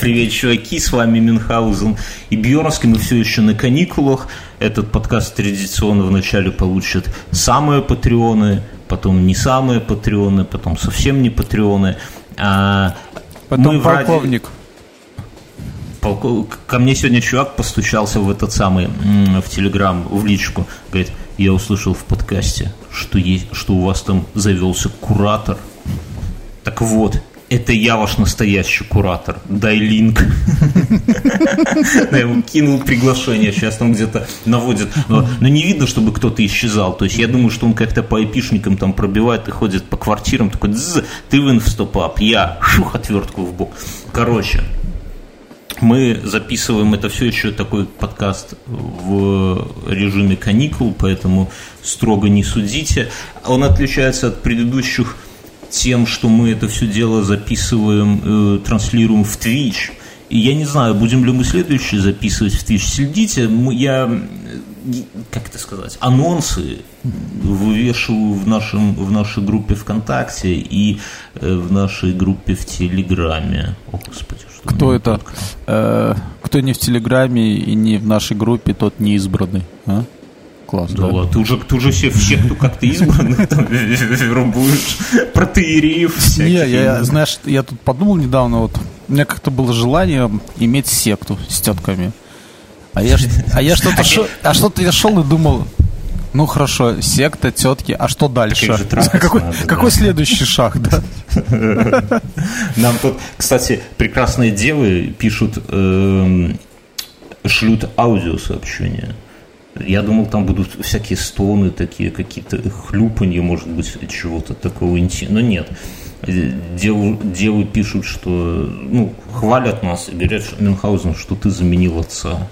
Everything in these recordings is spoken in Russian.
Привет, чуваки, с вами Мюнхгаузен и Бьернский. Мы все еще на каникулах. Этот подкаст традиционно вначале получат самые патреоны, потом не самые патреоны, потом совсем не патреоны. А потом мы полковник. Ради... Ко мне сегодня чувак постучался в этот самый, в Телеграм, в личку. Говорит, я услышал в подкасте, что, есть, что у вас там завелся куратор. Так вот, это я ваш настоящий куратор, дай линк. Я ему кинул приглашение, сейчас там где-то наводит. Но, не видно, чтобы кто-то исчезал. То есть я думаю, что он как-то по айпишникам там пробивает и ходит по квартирам, такой, ты в стопап, я, шух, отвертку в бок. Короче, мы записываем это все еще такой подкаст в режиме каникул, поэтому строго не судите. Он отличается от предыдущих тем, что мы это все дело записываем, э, транслируем в Twitch. И я не знаю, будем ли мы следующий записывать в Twitch. Следите, я, э, как это сказать, анонсы вывешиваю в, нашем, в нашей группе ВКонтакте и э, в нашей группе в Телеграме. О, Господи, что Кто это? Э, кто не в Телеграме и не в нашей группе, тот не избранный. А? Класс. Да, да? ладно, ты уже, ты уже все, всех, кто как-то избранных там вербуешь, протеереев всяких. Не, я, знаешь, я тут подумал недавно, вот, у меня как-то было желание иметь секту с тетками. А я, а я что-то шел, а что-то я шел и думал, ну хорошо, секта, тетки, а что дальше? Какой, надо, какой да. следующий шаг, да? Нам тут, кстати, прекрасные девы пишут, э, шлют аудиосообщения. Я думал, там будут всякие стоны, такие какие-то хлюпанья, может быть, чего-то такого интимного. Но нет. Девы, девы пишут, что, ну, хвалят нас и говорят, что, Мюнхгаузен, что ты заменил отца.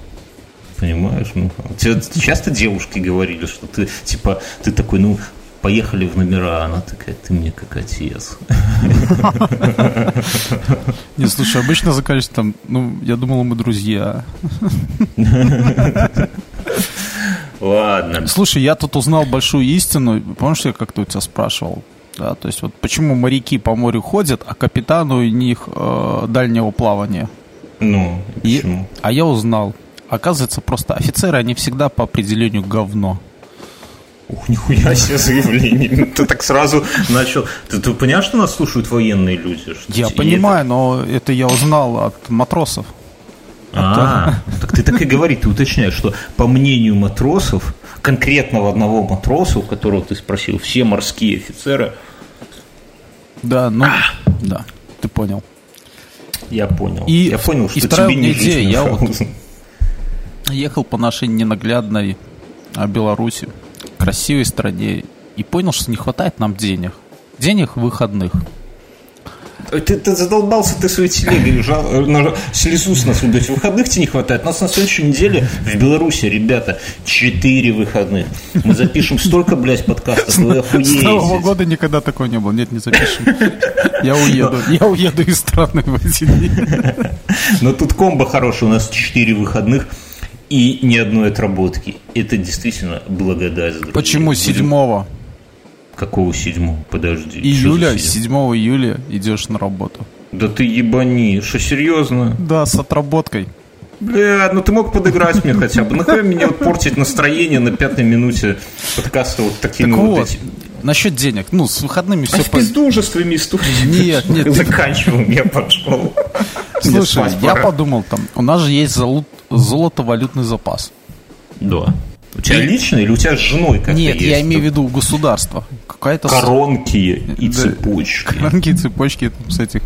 Понимаешь, Мюнхгаузен? Тебе часто девушки говорили, что ты, типа, ты такой, ну, поехали в номера, она такая, ты мне как отец. Не, слушай, обычно заканчивается там, ну, я думал, мы друзья. Ладно. Слушай, я тут узнал большую истину. Помнишь, я как-то у тебя спрашивал? Да, то есть вот почему моряки по морю ходят, а капитану у них э, дальнего плавания? Ну, почему? И, а я узнал. Оказывается, просто офицеры, они всегда по определению говно. Ух, нихуя себе заявление. Ты так сразу начал. Ты, ты понимаешь, что нас слушают военные люди? Я понимаю, но это я узнал от матросов. А, так ты так и говори, ты уточняешь, что по мнению матросов, конкретного одного матроса, у которого ты спросил, все морские офицеры... Да, ну, а. да, ты понял. Я понял. И, я понял, что и тебе не идея, я вот ехал по нашей ненаглядной а, Беларуси, красивой стране, и понял, что не хватает нам денег. Денег выходных. Ты, ты задолбался ты своей телегой, жал, на, слезу с нас убить. Выходных тебе не хватает. У нас на следующей неделе в Беларуси, ребята, четыре выходных. Мы запишем столько, блядь, подкастов, вы охуеете. С Нового года никогда такого не было. Нет, не запишем. Я уеду. Я уеду из страны в эти дни. Но тут комбо хороший. У нас четыре выходных и ни одной отработки. Это действительно благодать. Почему седьмого? Какого седьмого? Подожди. Июля, 7 июля идешь на работу. Да ты ебани, что серьезно? Да, с отработкой. Бля, ну ты мог подыграть мне хотя бы. Нахуй мне вот портить настроение на пятой минуте подкаста вот такими так вот, вот эти... Насчет денег. Ну, с выходными все... А в пизду уже с твоими историями. Нет, нет. Заканчиваем я под школу. Слушай, я подумал там, у нас же есть золото-валютный запас. Да. У тебя и... лично или у тебя с женой как-то Нет, есть? я имею в виду государство. Какая-то... Коронки и цепочки. Коронки и цепочки с этих...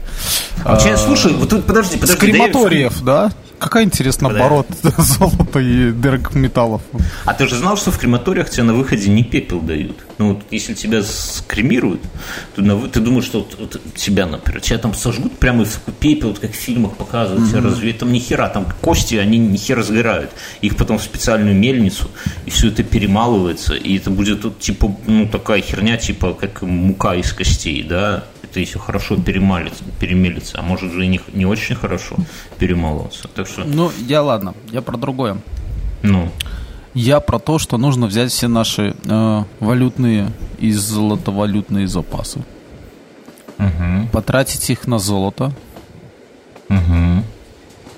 А, а, слушай, вот тут подожди, подожди. С крематориев, да? Какая интересная оборот золота и металлов. А ты же знал, что в крематориях тебе на выходе не пепел дают? Ну, вот, если тебя скремируют, то на, ты думаешь, что вот, вот тебя, например, тебя там сожгут прямо в пепел, вот как в фильмах показывают, mm-hmm. разве там ни хера, там кости, они ни хера сгорают. Их потом в специальную мельницу, и все это перемалывается, и это будет вот, типа, ну, такая херня, типа, как мука из костей, да, это если хорошо перемалится, перемелится, а может же и не, не очень хорошо перемалываться. Так что... Ну, я ладно, я про другое. Ну. Я про то, что нужно взять все наши э, валютные и золотовалютные запасы. Угу. Потратить их на золото. Угу.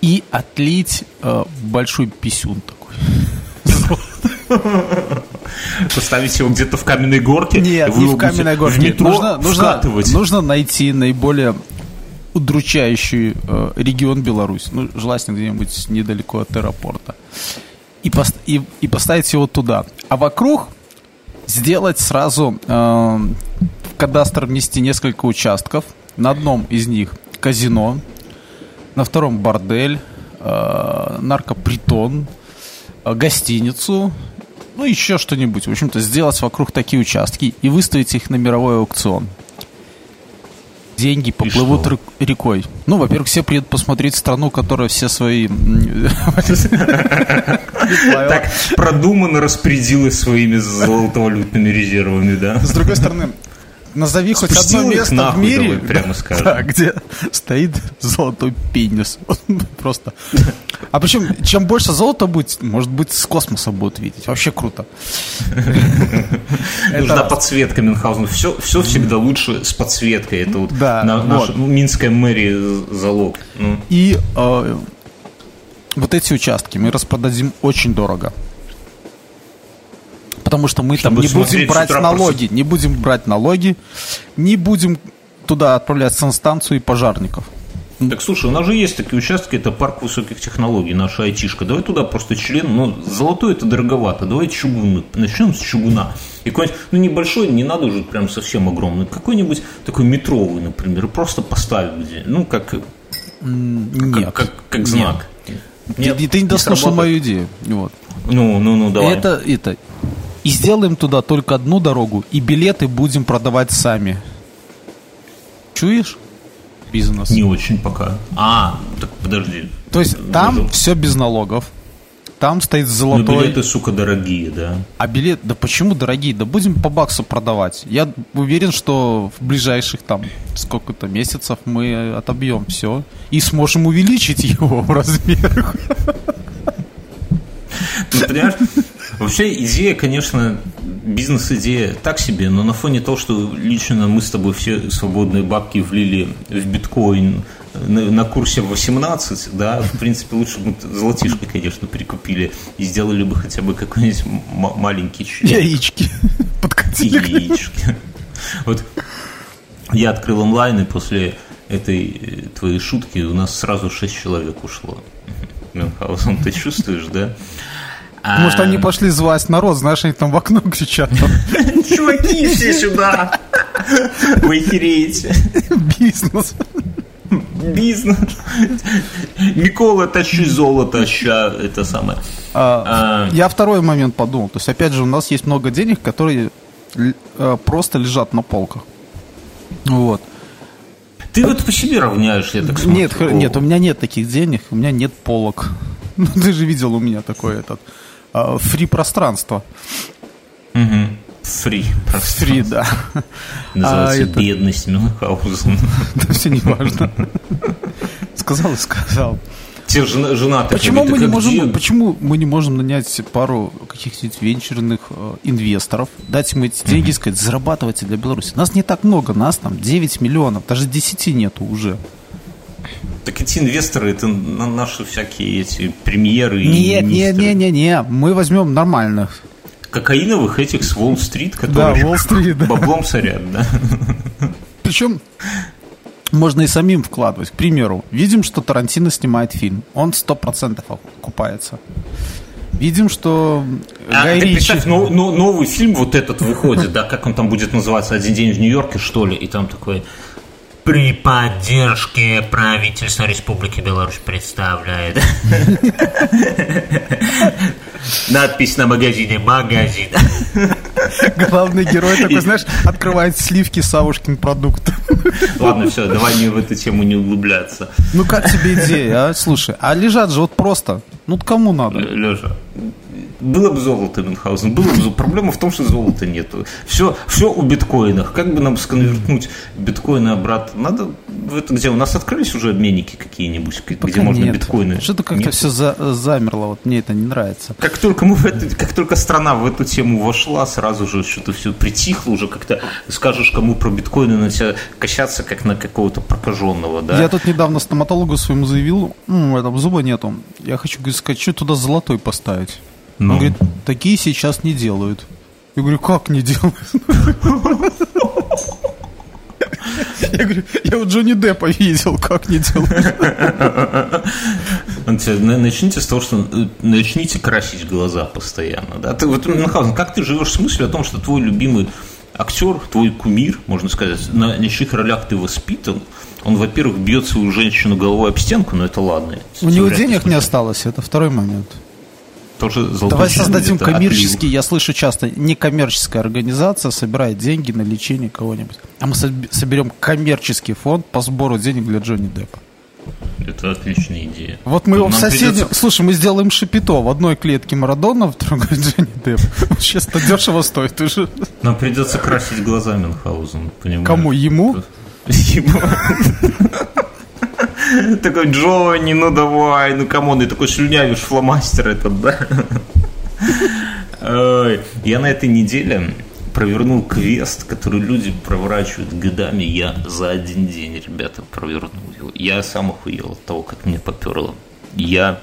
и отлить э, большой писюн такой. Поставить его где-то в каменной горке? Нет, не в каменной горке. В метро нужно, нужно, вкатывать. нужно найти наиболее удручающий э, регион Беларусь. Ну, желательно где-нибудь недалеко от аэропорта. И, пос- и, и поставить его туда. А вокруг сделать сразу э, в кадастр внести несколько участков. На одном из них казино, на втором бордель, э, наркопритон, э, гостиницу, ну еще что-нибудь. В общем-то, сделать вокруг такие участки и выставить их на мировой аукцион. Деньги поплывут рекой. Ну, во-первых, все приедут посмотреть страну, которая все свои... Так продуманно распорядилась своими золотовалютными резервами, да? С другой стороны, назови хоть Спустил одно место в мире, давай прямо скажем. да, где стоит золотой пенис. Просто. А причем, чем больше золота будет, может быть, с космоса будут видеть. Вообще круто. Нужна подсветка Мюнхгаузена. Все, все всегда лучше с подсветкой. Это вот наша Минская мэрия залог. Ну, И э, вот эти участки мы распродадим очень дорого. Потому что мы Чтобы там не будем брать налоги, не будем брать налоги, не будем туда отправлять санстанцию и пожарников. Так слушай, у нас же есть такие участки, это парк высоких технологий, наша айтишка. Давай туда просто член, ну, золотой это дороговато, давай чугунный. Начнем с чугуна. И какой-нибудь, ну, небольшой, не надо уже прям совсем огромный, какой-нибудь такой метровый, например, просто поставить где, ну, как, как, Нет. как, как знак. Нет, ты, ты не дослушал мою идею. Вот. Ну, ну, ну, давай. Это, это. И сделаем туда только одну дорогу, и билеты будем продавать сами. Чуешь? Бизнес. Не очень пока. А, так подожди. То есть там Даже- все без налогов. Там стоит Ну, золотой. билеты, сука, дорогие, да. А билет, да почему дорогие? Да будем по баксу продавать. Я уверен, что в ближайших там сколько-то месяцев мы отобьем все и сможем увеличить его в размерах. Ну, понимаешь, вообще идея, конечно, бизнес-идея так себе, но на фоне того, что лично мы с тобой все свободные бабки влили в биткоин на, курсе 18, да, в принципе, лучше бы золотишко, конечно, прикупили и сделали бы хотя бы какой-нибудь маленький член. Яички подкатили. яички. Вот я открыл онлайн, и после этой э, твоей шутки у нас сразу 6 человек ушло. Мюнхгаузен, ты чувствуешь, да? Может, они пошли звать народ, знаешь, они там в окно кричат. Чуваки, все сюда! Вы хереете. Бизнес. Бизнес. Микола, тащи золото, ща, это самое. А, А. Я второй момент подумал. То есть, опять же, у нас есть много денег, которые э, просто лежат на полках. Вот. Ты вот по себе равняешь, я так смотрю. Нет, нет, у меня нет таких денег, у меня нет полок. Ну, ты же видел у меня такое этот фри пространство. Фри. Фри, да. Называется А, это- бедность Мюнхгаузена. Да все не важно. Сказал и сказал. Жена, жена Почему мы «Так не а можем, где?» почему мы не можем нанять пару каких-нибудь венчурных э, инвесторов, дать им эти деньги и сказать, зарабатывайте для Беларуси. Нас не так много, нас там 9 миллионов, даже 10 нету уже. Так эти инвесторы, это на- наши всякие эти премьеры и Нет, нет, министры. нет, нет, нет, мы возьмем нормальных. Кокаиновых этих с Уолл-стрит, которые Да, Уолл-стрит, да. баблом сорят, да? Причем можно и самим вкладывать. К примеру, видим, что Тарантино снимает фильм. Он 100% окупается. Видим, что А, Гай Ричи... представь, но- новый фильм вот этот выходит, да, как он там будет называться, «Один день в Нью-Йорке», что ли, и там такой... При поддержке правительства Республики Беларусь представляет. Надпись на магазине «Магазин». Главный герой такой, знаешь, открывает сливки Савушкин продукт. Ладно, все, давай не в эту тему не углубляться. Ну как тебе идея, а? Слушай, а лежат же вот просто. Ну кому надо? Лежа, было бы золото, Мюнхгаузен, было бы Проблема в том, что золота нету. Все, все у биткоинах. Как бы нам сконвертнуть биткоины обратно? Надо в это где? У нас открылись уже обменники какие-нибудь, Пока где можно нет. биткоины? Что-то как-то все за- замерло, вот мне это не нравится. Как только мы в эту, как только страна в эту тему вошла, сразу же что-то все притихло, уже как-то скажешь кому про биткоины, на тебя качаться, как на какого-то прокаженного, да? Я тут недавно стоматологу своему заявил, «М, этом зуба нету. Я хочу говорит, сказать, что туда золотой поставить. Ну. Он говорит, такие сейчас не делают. Я говорю, как не делают? Я говорю, я вот Джонни Деппа видел, как не делают. Начните с того, что э, начните красить глаза постоянно. Да? Ты, вот, Мюнхгаузен, как ты живешь с мыслью о том, что твой любимый актер, твой кумир, можно сказать, на ничьих ролях ты воспитан, он, во-первых, бьет свою женщину головой об стенку, но это ладно. У него денег не осталось, это второй момент. Тоже Давай создадим коммерческий, я слышу часто, некоммерческая организация собирает деньги на лечение кого-нибудь. А мы соб- соберем коммерческий фонд по сбору денег для Джонни Деппа. Это отличная идея. Вот мы его в соседнем... придется- Слушай, мы сделаем шипито. В одной клетке Марадона, в другой Джонни Депп. Сейчас это дешево стоит уже. Нам придется красить глаза Мюнхгаузен, понимаешь? Кому? Ему? Ему. Такой, Джонни, ну давай, ну come on, и такой слюнявишь фломастер этот, да? Я на этой неделе провернул квест, который люди проворачивают годами. Я за один день, ребята, провернул его. Я сам охуел от того, как мне поперло. Я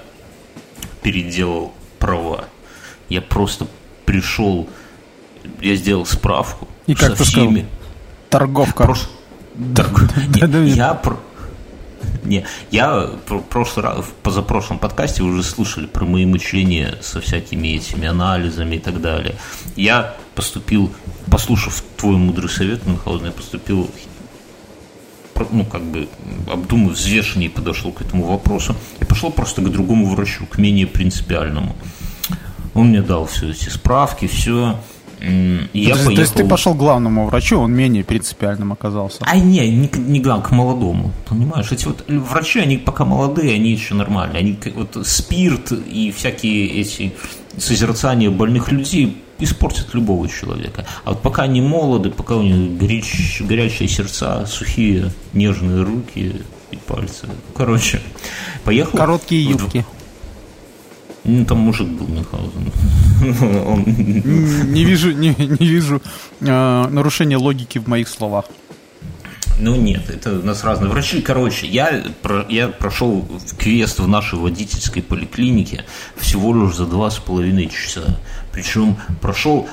переделал права. Я просто пришел, я сделал справку. И как со ты сказал? всеми- Торговка. Прош- нет. я не, я в прошлый раз, в позапрошлом подкасте вы уже слышали про мои мышления со всякими этими анализами и так далее. Я поступил, послушав твой мудрый совет, Мюнхгаузен, я поступил ну, как бы, обдумав, взвешеннее подошел к этому вопросу и пошел просто к другому врачу, к менее принципиальному. Он мне дал все эти справки, все. Я то, есть- то есть ты поехал- пошел к главному врачу, он менее принципиальным оказался. а не, не, не главное, к молодому. Понимаешь, эти вот врачи, они пока молодые, они еще нормальные. Они вот спирт и всякие эти созерцания больных людей испортят любого человека. А вот пока они молоды, пока у них горяч- горячие сердца, сухие, нежные руки и пальцы. Короче, поехал. Короткие юбки. Ну, там мужик был Мюнхгаузен. Он Не вижу, не, не вижу э, нарушения логики в моих словах. Ну нет, это у нас разные врачи. Короче, я, про- я прошел квест в нашей водительской поликлинике всего лишь за два с половиной часа. Причем прошел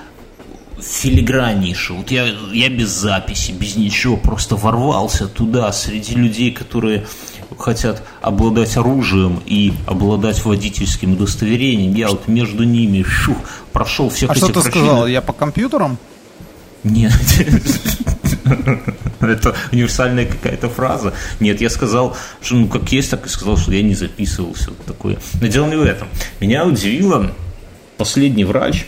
филиграннейше. Вот я, я без записи, без ничего, просто ворвался туда среди людей, которые хотят обладать оружием и обладать водительским удостоверением. Я вот между ними шух, прошел всех А этих что ты врачей. сказал? Я по компьютерам? Нет. Это универсальная какая-то фраза. Нет, я сказал, что ну как есть, так и сказал, что я не записывался. Вот такое. Но дело не в этом. Меня удивило, последний врач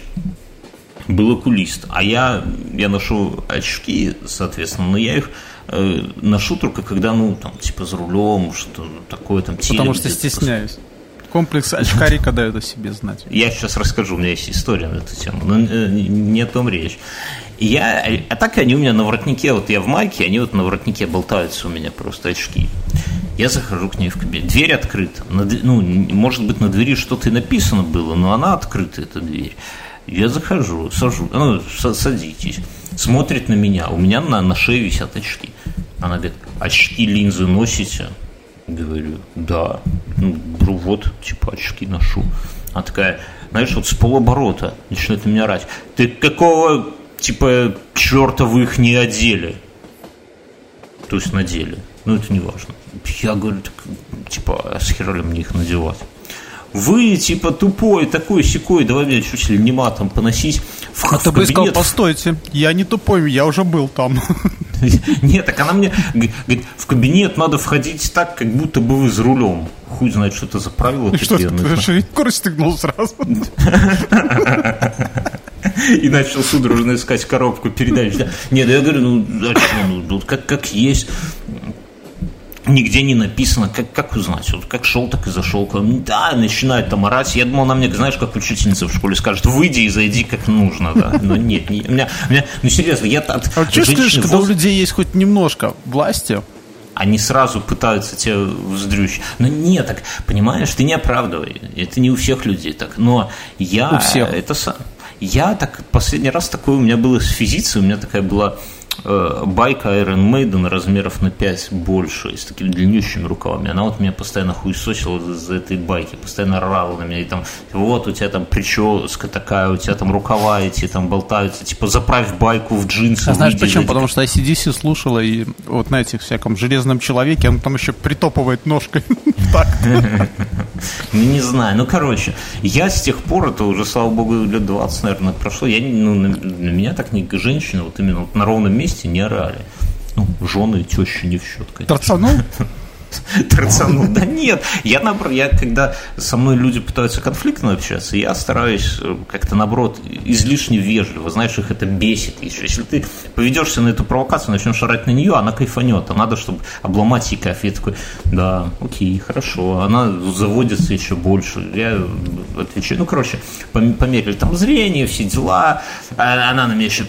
был окулист, а я, я ношу очки, соответственно, но я их э, ношу только когда, ну, там, типа, за рулем, что такое, там, Потому телек что стесняюсь. Комплекс очкарика дает о себе знать. я сейчас расскажу, у меня есть история на эту тему, но э, не о том речь. И я, а так они у меня на воротнике, вот я в майке, они вот на воротнике болтаются у меня просто очки. Я захожу к ней в кабинет. Дверь открыта. На ну, может быть, на двери что-то и написано было, но она открыта, эта дверь. Я захожу, сажу, ну, са- садитесь. Смотрит на меня. У меня на, на шее висят очки. Она говорит, очки, линзы носите? Говорю, да. Ну, вот, типа, очки ношу. Она такая, знаешь, вот с полоборота начинает на меня орать. Ты какого, типа, черта вы их не одели? То есть надели. Ну, это не важно. Я говорю, так, типа, а с хера ли мне их надевать? Вы, типа, тупой, такой секой, давай меня чуть ли не матом поносить в, А в ты бы сказал, постойте, я не тупой, я уже был там. Нет, так она мне говорит, в кабинет надо входить так, как будто бы вы за рулем. Хуй знает, что это за правила И что, такие. ну, ты скорость стегнул сразу? И начал судорожно искать коробку передач. Да. Нет, я говорю, ну, а ну, ну, как, как есть. Нигде не написано, как, как узнать, вот как шел, так и зашел. Да, начинает там орать. Я думал, она мне, знаешь, как учительница в школе скажет, выйди и зайди как нужно, да. Но нет, не, у, меня, у меня, ну серьезно, я от А чувствуешь, когда у людей есть хоть немножко власти, они сразу пытаются тебя вздрючить. Но нет, так, понимаешь, ты не оправдывай. Это не у всех людей так. Но я... У всех. Это сам. Я так, последний раз такое у меня было с физицей, у меня такая была байка Iron Maiden размеров на 5 больше, с такими длиннющими рукавами. Она вот меня постоянно хуесосила за этой байки, постоянно орала на меня. И там, вот у тебя там прическа такая, у тебя там рукава эти там болтаются. Типа, заправь байку в джинсы. А знаешь почему? Потому что ACDC слушала и вот на этих всяком железном человеке, он там еще притопывает ножкой. Так. Ну, не знаю. Ну, короче, я с тех пор, это уже, слава богу, лет 20, наверное, прошло, я, ну, на меня так не женщина, вот именно на ровном месте не орали. Ну, жены тещи не в счет, конечно. Торцанул? торцанул. Да нет, я наоборот, я когда со мной люди пытаются конфликтно общаться, я стараюсь э, как-то наоборот излишне вежливо, знаешь, их это бесит. Еще. Если ты поведешься на эту провокацию, начнешь орать на нее, она кайфанет, а надо, чтобы обломать ей кайф. Я такой, да, окей, хорошо. Она заводится еще больше. Я отвечаю, ну, короче, померили там зрение, все дела. А она на меня еще и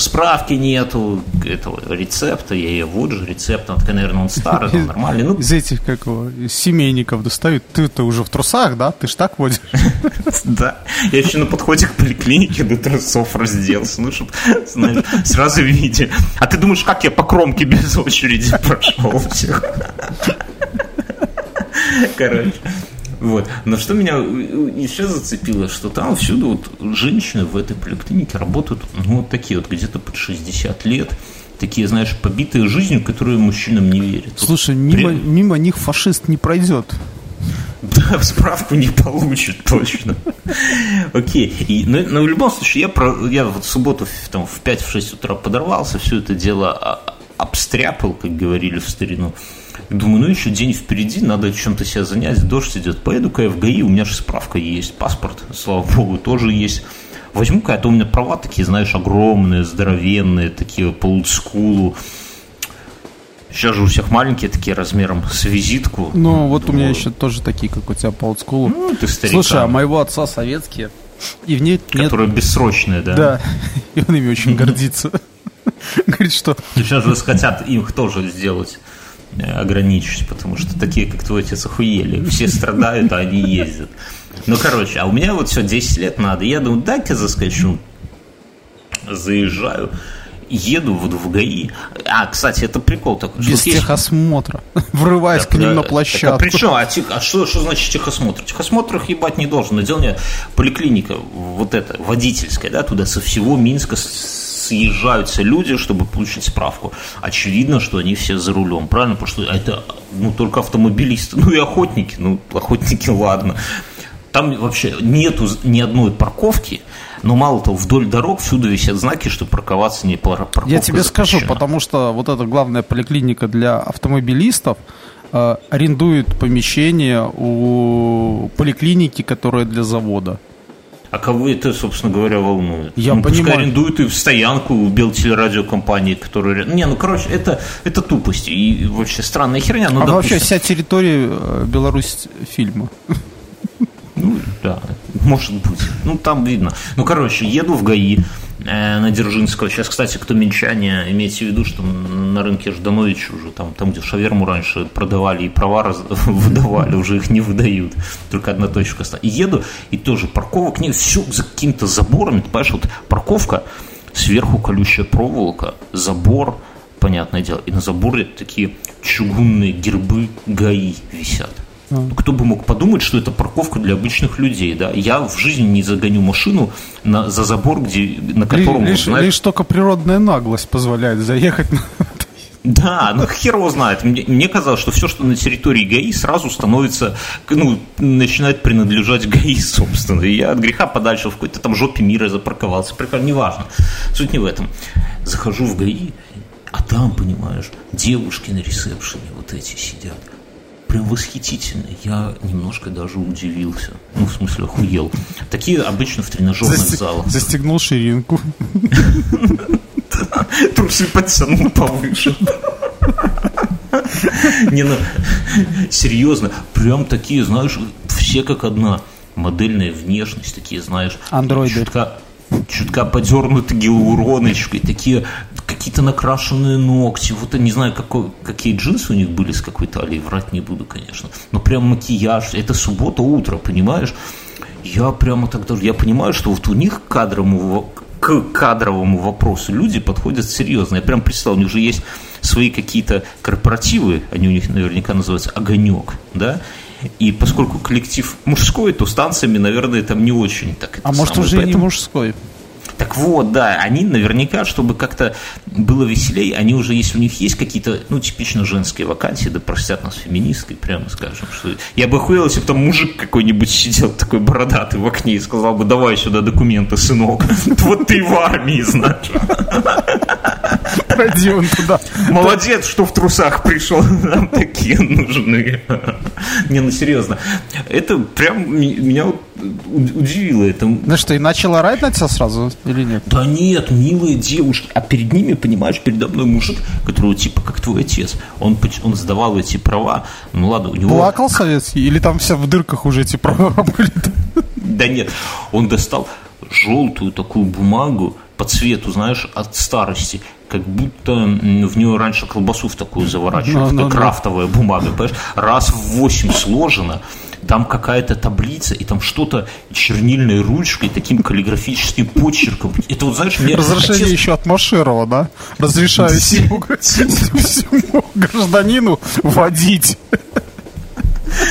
справки нету этого рецепта, я ей вот же рецепт, она такая, наверное, он старый, он нормальный нормально. Ну... Из этих, как его, семейников достают. Ты-то уже в трусах, да? Ты ж так водишь. Да. Я еще на подходе к поликлинике до трусов разделся. Ну, чтобы, знаешь, сразу видите. А ты думаешь, как я по кромке без очереди прошел всех? Короче. Вот. Но что меня еще зацепило, что там всюду вот женщины в этой поликлинике работают, ну, вот такие вот, где-то под 60 лет такие, знаешь, побитые жизнью, которые мужчинам не верят. Слушай, мимо, При... мимо них фашист не пройдет. Да, справку не получит, точно. Окей. Но, но в любом случае, я, про, я вот в субботу там, в 5-6 утра подорвался, все это дело обстряпал, как говорили в старину. Думаю, ну еще день впереди, надо чем-то себя занять, дождь идет. Поеду-ка я в ГАИ, у меня же справка есть, паспорт, слава богу, тоже есть. Возьму-ка, это у меня права такие, знаешь, огромные, здоровенные, такие по олдскулу. Сейчас же у всех маленькие такие размером с визитку. Ну, вот у меня еще тоже такие, как у тебя по олдскулу. Ну, ты старикан. Слушай, а моего отца советские. И в ней Которые нет... бессрочные, да? Да, и он ими очень гордится. Говорит, что... Сейчас же хотят их тоже сделать э, ограничить, потому что такие, как твой отец, охуели. Все страдают, а они ездят. Ну, короче, а у меня вот все, 10 лет надо. Я думаю, дай-ка заскочу. Заезжаю еду вот в ГАИ. А, кстати, это прикол такой. Без техосмотра. Врываясь так, к ним да, на площадку. Так, а при чем? А, а что, что значит техосмотр? Техосмотр их ебать не должен. Но дело не поликлиника, вот эта, водительская, да, туда со всего Минска съезжаются люди, чтобы получить справку. Очевидно, что они все за рулем, правильно? Потому что это ну, только автомобилисты, ну и охотники. Ну, охотники, ладно. Там вообще нету ни одной парковки, но мало того, вдоль дорог всюду висят знаки, что парковаться не парковка Я тебе запрещена. скажу, потому что вот эта главная поликлиника для автомобилистов э, арендует помещение у поликлиники, которая для завода. А кого это, собственно говоря, волнует? Я ну, понимаю. Пускай арендуют и в стоянку у Белтелерадиокомпании, которая... Не, ну, короче, это, это тупость и вообще странная херня. Ну, а допустим... вообще вся территория э, Беларусь фильма. Ну, да, может быть. Ну, там видно. Ну, короче, еду в ГАИ э, на Дзержинского. Сейчас, кстати, кто минчане, имейте в виду, что на рынке Жданович уже там, там где шаверму раньше продавали и права раз, выдавали, уже их не выдают. Только одна точка осталась. И еду, и тоже парковок нет, все за какими-то заборами. Ты понимаешь, вот парковка, сверху колючая проволока, забор, понятное дело, и на заборе такие чугунные гербы ГАИ висят. Ну, кто бы мог подумать, что это парковка для обычных людей, да? Я в жизни не загоню машину на, за забор, где, на котором... Лишь, знаешь... лишь только природная наглость позволяет заехать на... Да, ну хер его знает. Мне, мне казалось, что все, что на территории ГАИ, сразу становится, ну, начинает принадлежать ГАИ, собственно. И я от греха подальше в какой-то там жопе мира запарковался. Прикольно, неважно. Суть не в этом. Захожу в ГАИ, а там, понимаешь, девушки на ресепшене вот эти сидят прям восхитительно. Я немножко даже удивился. Ну, в смысле, охуел. Такие обычно в тренажерных Засти... залах. Застегнул ширинку. Трусы подтянул повыше. Не, ну, серьезно, прям такие, знаешь, все как одна. Модельная внешность, такие, знаешь. Андроиды. Чутка, чутка подернуты гиалуроночкой, такие какие-то накрашенные ногти. Вот я не знаю, какой, какие джинсы у них были с какой талией, врать не буду, конечно. Но прям макияж, это суббота утро, понимаешь? Я прямо даже, я понимаю, что вот у них кадровому, к кадровому вопросу люди подходят серьезно. Я прям представил, у них же есть свои какие-то корпоративы, они у них наверняка называются «Огонек», да, и поскольку коллектив мужской, то станциями, наверное, там не очень так. А может, уже Поэтому... не мужской? Так вот, да, они наверняка, чтобы как-то было веселее, они уже, если у них есть какие-то, ну, типично женские вакансии, да простят нас феминисткой, прямо скажем, что я бы охуел, если бы там мужик какой-нибудь сидел такой бородатый в окне и сказал бы, давай сюда документы, сынок, вот ты в армии, значит. Пойди он туда. Молодец, что в трусах пришел, нам такие нужны. Не, ну серьезно, это прям меня удивило это. Ну что, и начал орать на тебя сразу или нет? Да нет, милые девушки. А перед ними, понимаешь, передо мной мужик, который типа как твой отец. Он, он сдавал эти права. Ну ладно, у него... Плакал советский? Или там все в дырках уже эти права были? Да нет, он достал желтую такую бумагу по цвету, знаешь, от старости как будто в нее раньше колбасу в такую заворачивают, no, no, no. крафтовая бумага, понимаешь, раз в восемь сложено, там какая-то таблица, и там что-то чернильной ручкой, таким каллиграфическим почерком. Это вот, знаешь, мне... Разрешение отец... еще от Машерова, да? Разрешаю всему гражданину водить.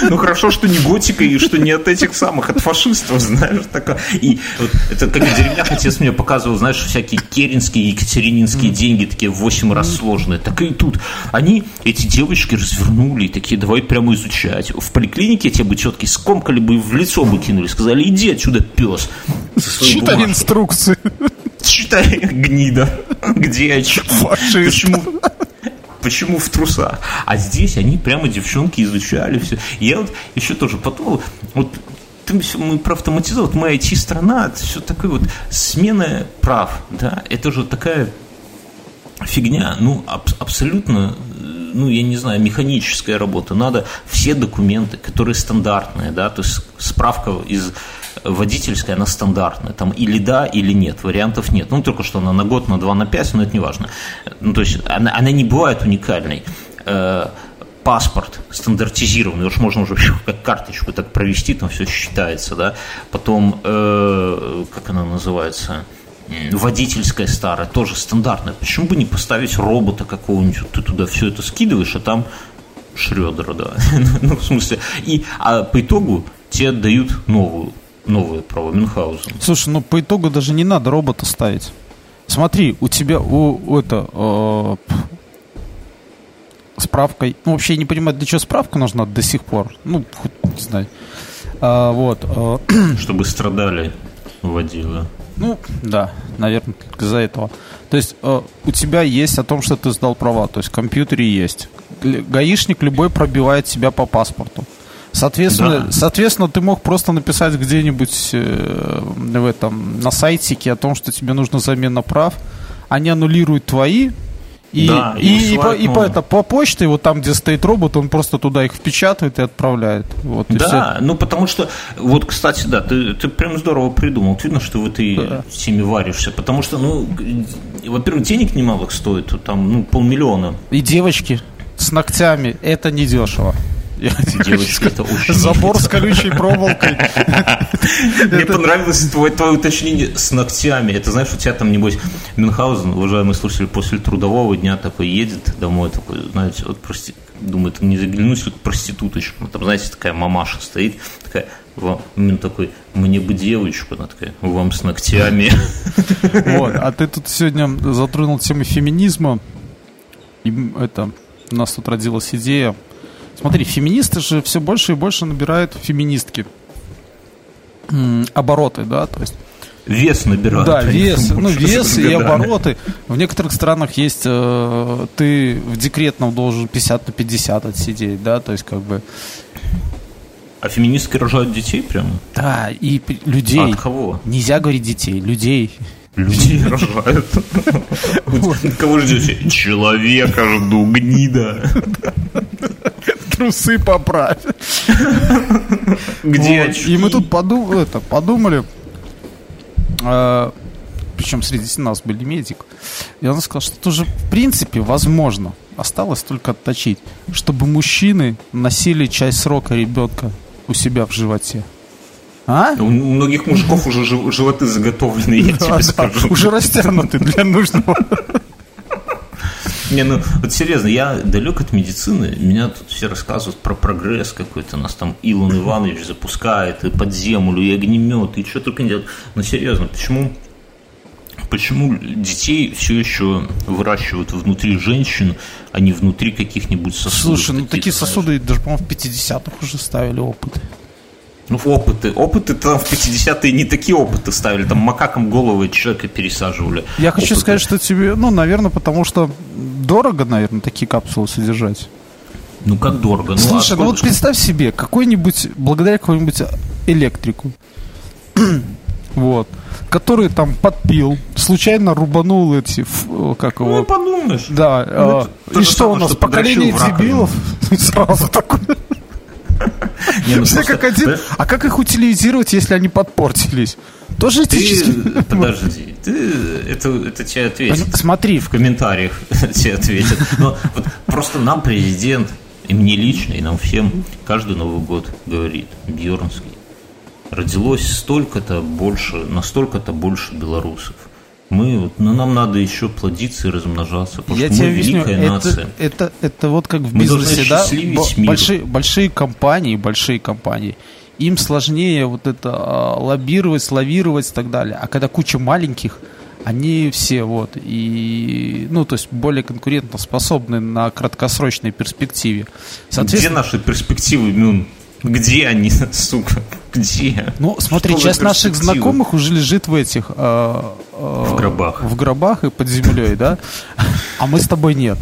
Ну хорошо, что не готика и что не от этих самых, от фашистов, знаешь, такое. И вот это как в деревнях отец мне показывал, знаешь, всякие керенские, екатерининские деньги, такие в 8 раз сложные. Так и тут. Они, эти девочки, развернули и такие, давай прямо изучать. В поликлинике те бы четки скомкали бы в лицо бы кинули, сказали, иди отсюда, пес. Читай инструкции. Читай, гнида. Где очки? Фашист. Почему? Почему в трусах. А здесь они прямо девчонки изучали все. Я вот еще тоже подумал, вот мы про автоматизовать, мы IT-страна, это все такое вот смена прав, да, это же такая фигня, ну, аб- абсолютно, ну, я не знаю, механическая работа. Надо все документы, которые стандартные, да, то есть справка из водительская, она стандартная. Там или да, или нет. Вариантов нет. Ну, только что она на год, на два, на пять, но это не важно. Ну, то есть она, она не бывает уникальной э, паспорт стандартизированный, уж можно уже как карточку так провести, там все считается, да. Потом, э, как она называется, водительская старая, тоже стандартная. Почему бы не поставить робота какого-нибудь, ты туда все это скидываешь, а там Шредера, да. ну, в смысле, и а по итогу тебе дают новую новые права Мюнхгаузен. Слушай, ну по итогу даже не надо робота ставить. Смотри, у тебя у, у это э, справка. Ну, вообще я не понимаю, для чего справка нужна до сих пор. Ну, хоть не знаю. А, вот. Э, Чтобы страдали водила. Ну, да, наверное, из-за этого. То есть э, у тебя есть о том, что ты сдал права, то есть в компьютере есть. Гаишник любой пробивает себя по паспорту. Соответственно, да. соответственно, ты мог просто написать где-нибудь э, в этом на сайтике о том, что тебе нужна замена прав. Они аннулируют твои, и, да, и, и, и, по, и по, это, по почте, вот там, где стоит робот, он просто туда их впечатывает и отправляет. Вот, и да, все. ну потому что, вот, кстати, да, ты, ты прям здорово придумал. Видно, что в этой да. теме варишься. Потому что, ну, во-первых, денег немалых стоит, там, ну, полмиллиона. И девочки с ногтями, это недешево. Девочки, это очень... Забор с колючей проволокой. Мне понравилось твое, уточнение с ногтями. Это знаешь, у тебя там, небось, Мюнхгаузен, уважаемый слушатель, после трудового дня такой едет домой, такой, знаете, вот прости, думает, не заглянуть ли к проституточку. Там, знаете, такая мамаша стоит, такая, вам, такой, мне бы девочку, она такая, вам с ногтями. Вот, а ты тут сегодня затронул тему феминизма. И это, у нас тут родилась идея Смотри, феминисты же все больше и больше набирают феминистки обороты, да, то есть Вес набирают. Да, вес, ну вес и обороты. В некоторых странах есть, э, ты в декретном должен 50 на 50 отсидеть, да, то есть как бы... А феминистки рожают детей прямо? Да, и людей. А от кого? Нельзя говорить детей, людей. Людей рожают. Кого ждете? Человека жду, гнида. Трусы поправь. Где Вот. И мы тут подум- это, подумали, э, причем среди нас были медик, и он сказал, что это уже в принципе возможно. Осталось только отточить, чтобы мужчины носили часть срока ребенка у себя в животе. А? У многих мужиков уже жив- животы заготовлены, я тебе скажу. уже растянуты для нужного. Не, ну вот серьезно, я далек от медицины. Меня тут все рассказывают про прогресс какой-то. Нас там Илон Иванович запускает и под землю, и огнемет, и что только не делает. Но серьезно, почему Почему детей все еще выращивают внутри женщин, а не внутри каких-нибудь сосудов? Слушай, ну такие знаешь? сосуды даже, по-моему, в 50-х уже ставили опыты. Ну, опыты. Опыты там в 50-е не такие опыты ставили. Там макакам головы человека пересаживали. Я хочу Опыты. сказать, что тебе, ну, наверное, потому что дорого, наверное, такие капсулы содержать. Ну, как дорого. Ну, Слушай, а ну вот сколько- представь себе, какой-нибудь, благодаря какому-нибудь электрику, вот, который там подпил, случайно рубанул эти, ф- как Ну, его, подумаешь. да, Ну, э, и что у нас, поколение дебилов? Сразу такое. Ну, Все как один. А как их утилизировать, если они подпортились? Тоже этически. Ты, подожди, ты, это, это тебе ответит. Смотри, В комментариях тебе ответят. Но вот просто нам президент, и мне лично, и нам всем, каждый Новый год говорит, Бьернский, родилось столько-то больше, настолько-то больше белорусов. Мы, вот, ну, нам надо еще плодиться и размножаться, потому Я что тебе мы объясню, великая это, нация. это, это вот как в Мы бизнесе, да? Большие, большие компании, большие компании, им сложнее вот это а, лоббировать, лавировать и так далее. А когда куча маленьких, они все вот и, ну, то есть более конкурентоспособны на краткосрочной перспективе. Где наши перспективы, Мюн? Где они, сука? Где? ну, смотри, Что часть наших знакомых уже лежит в этих... а, В гробах. В гробах и под землей, да? А мы с тобой нет.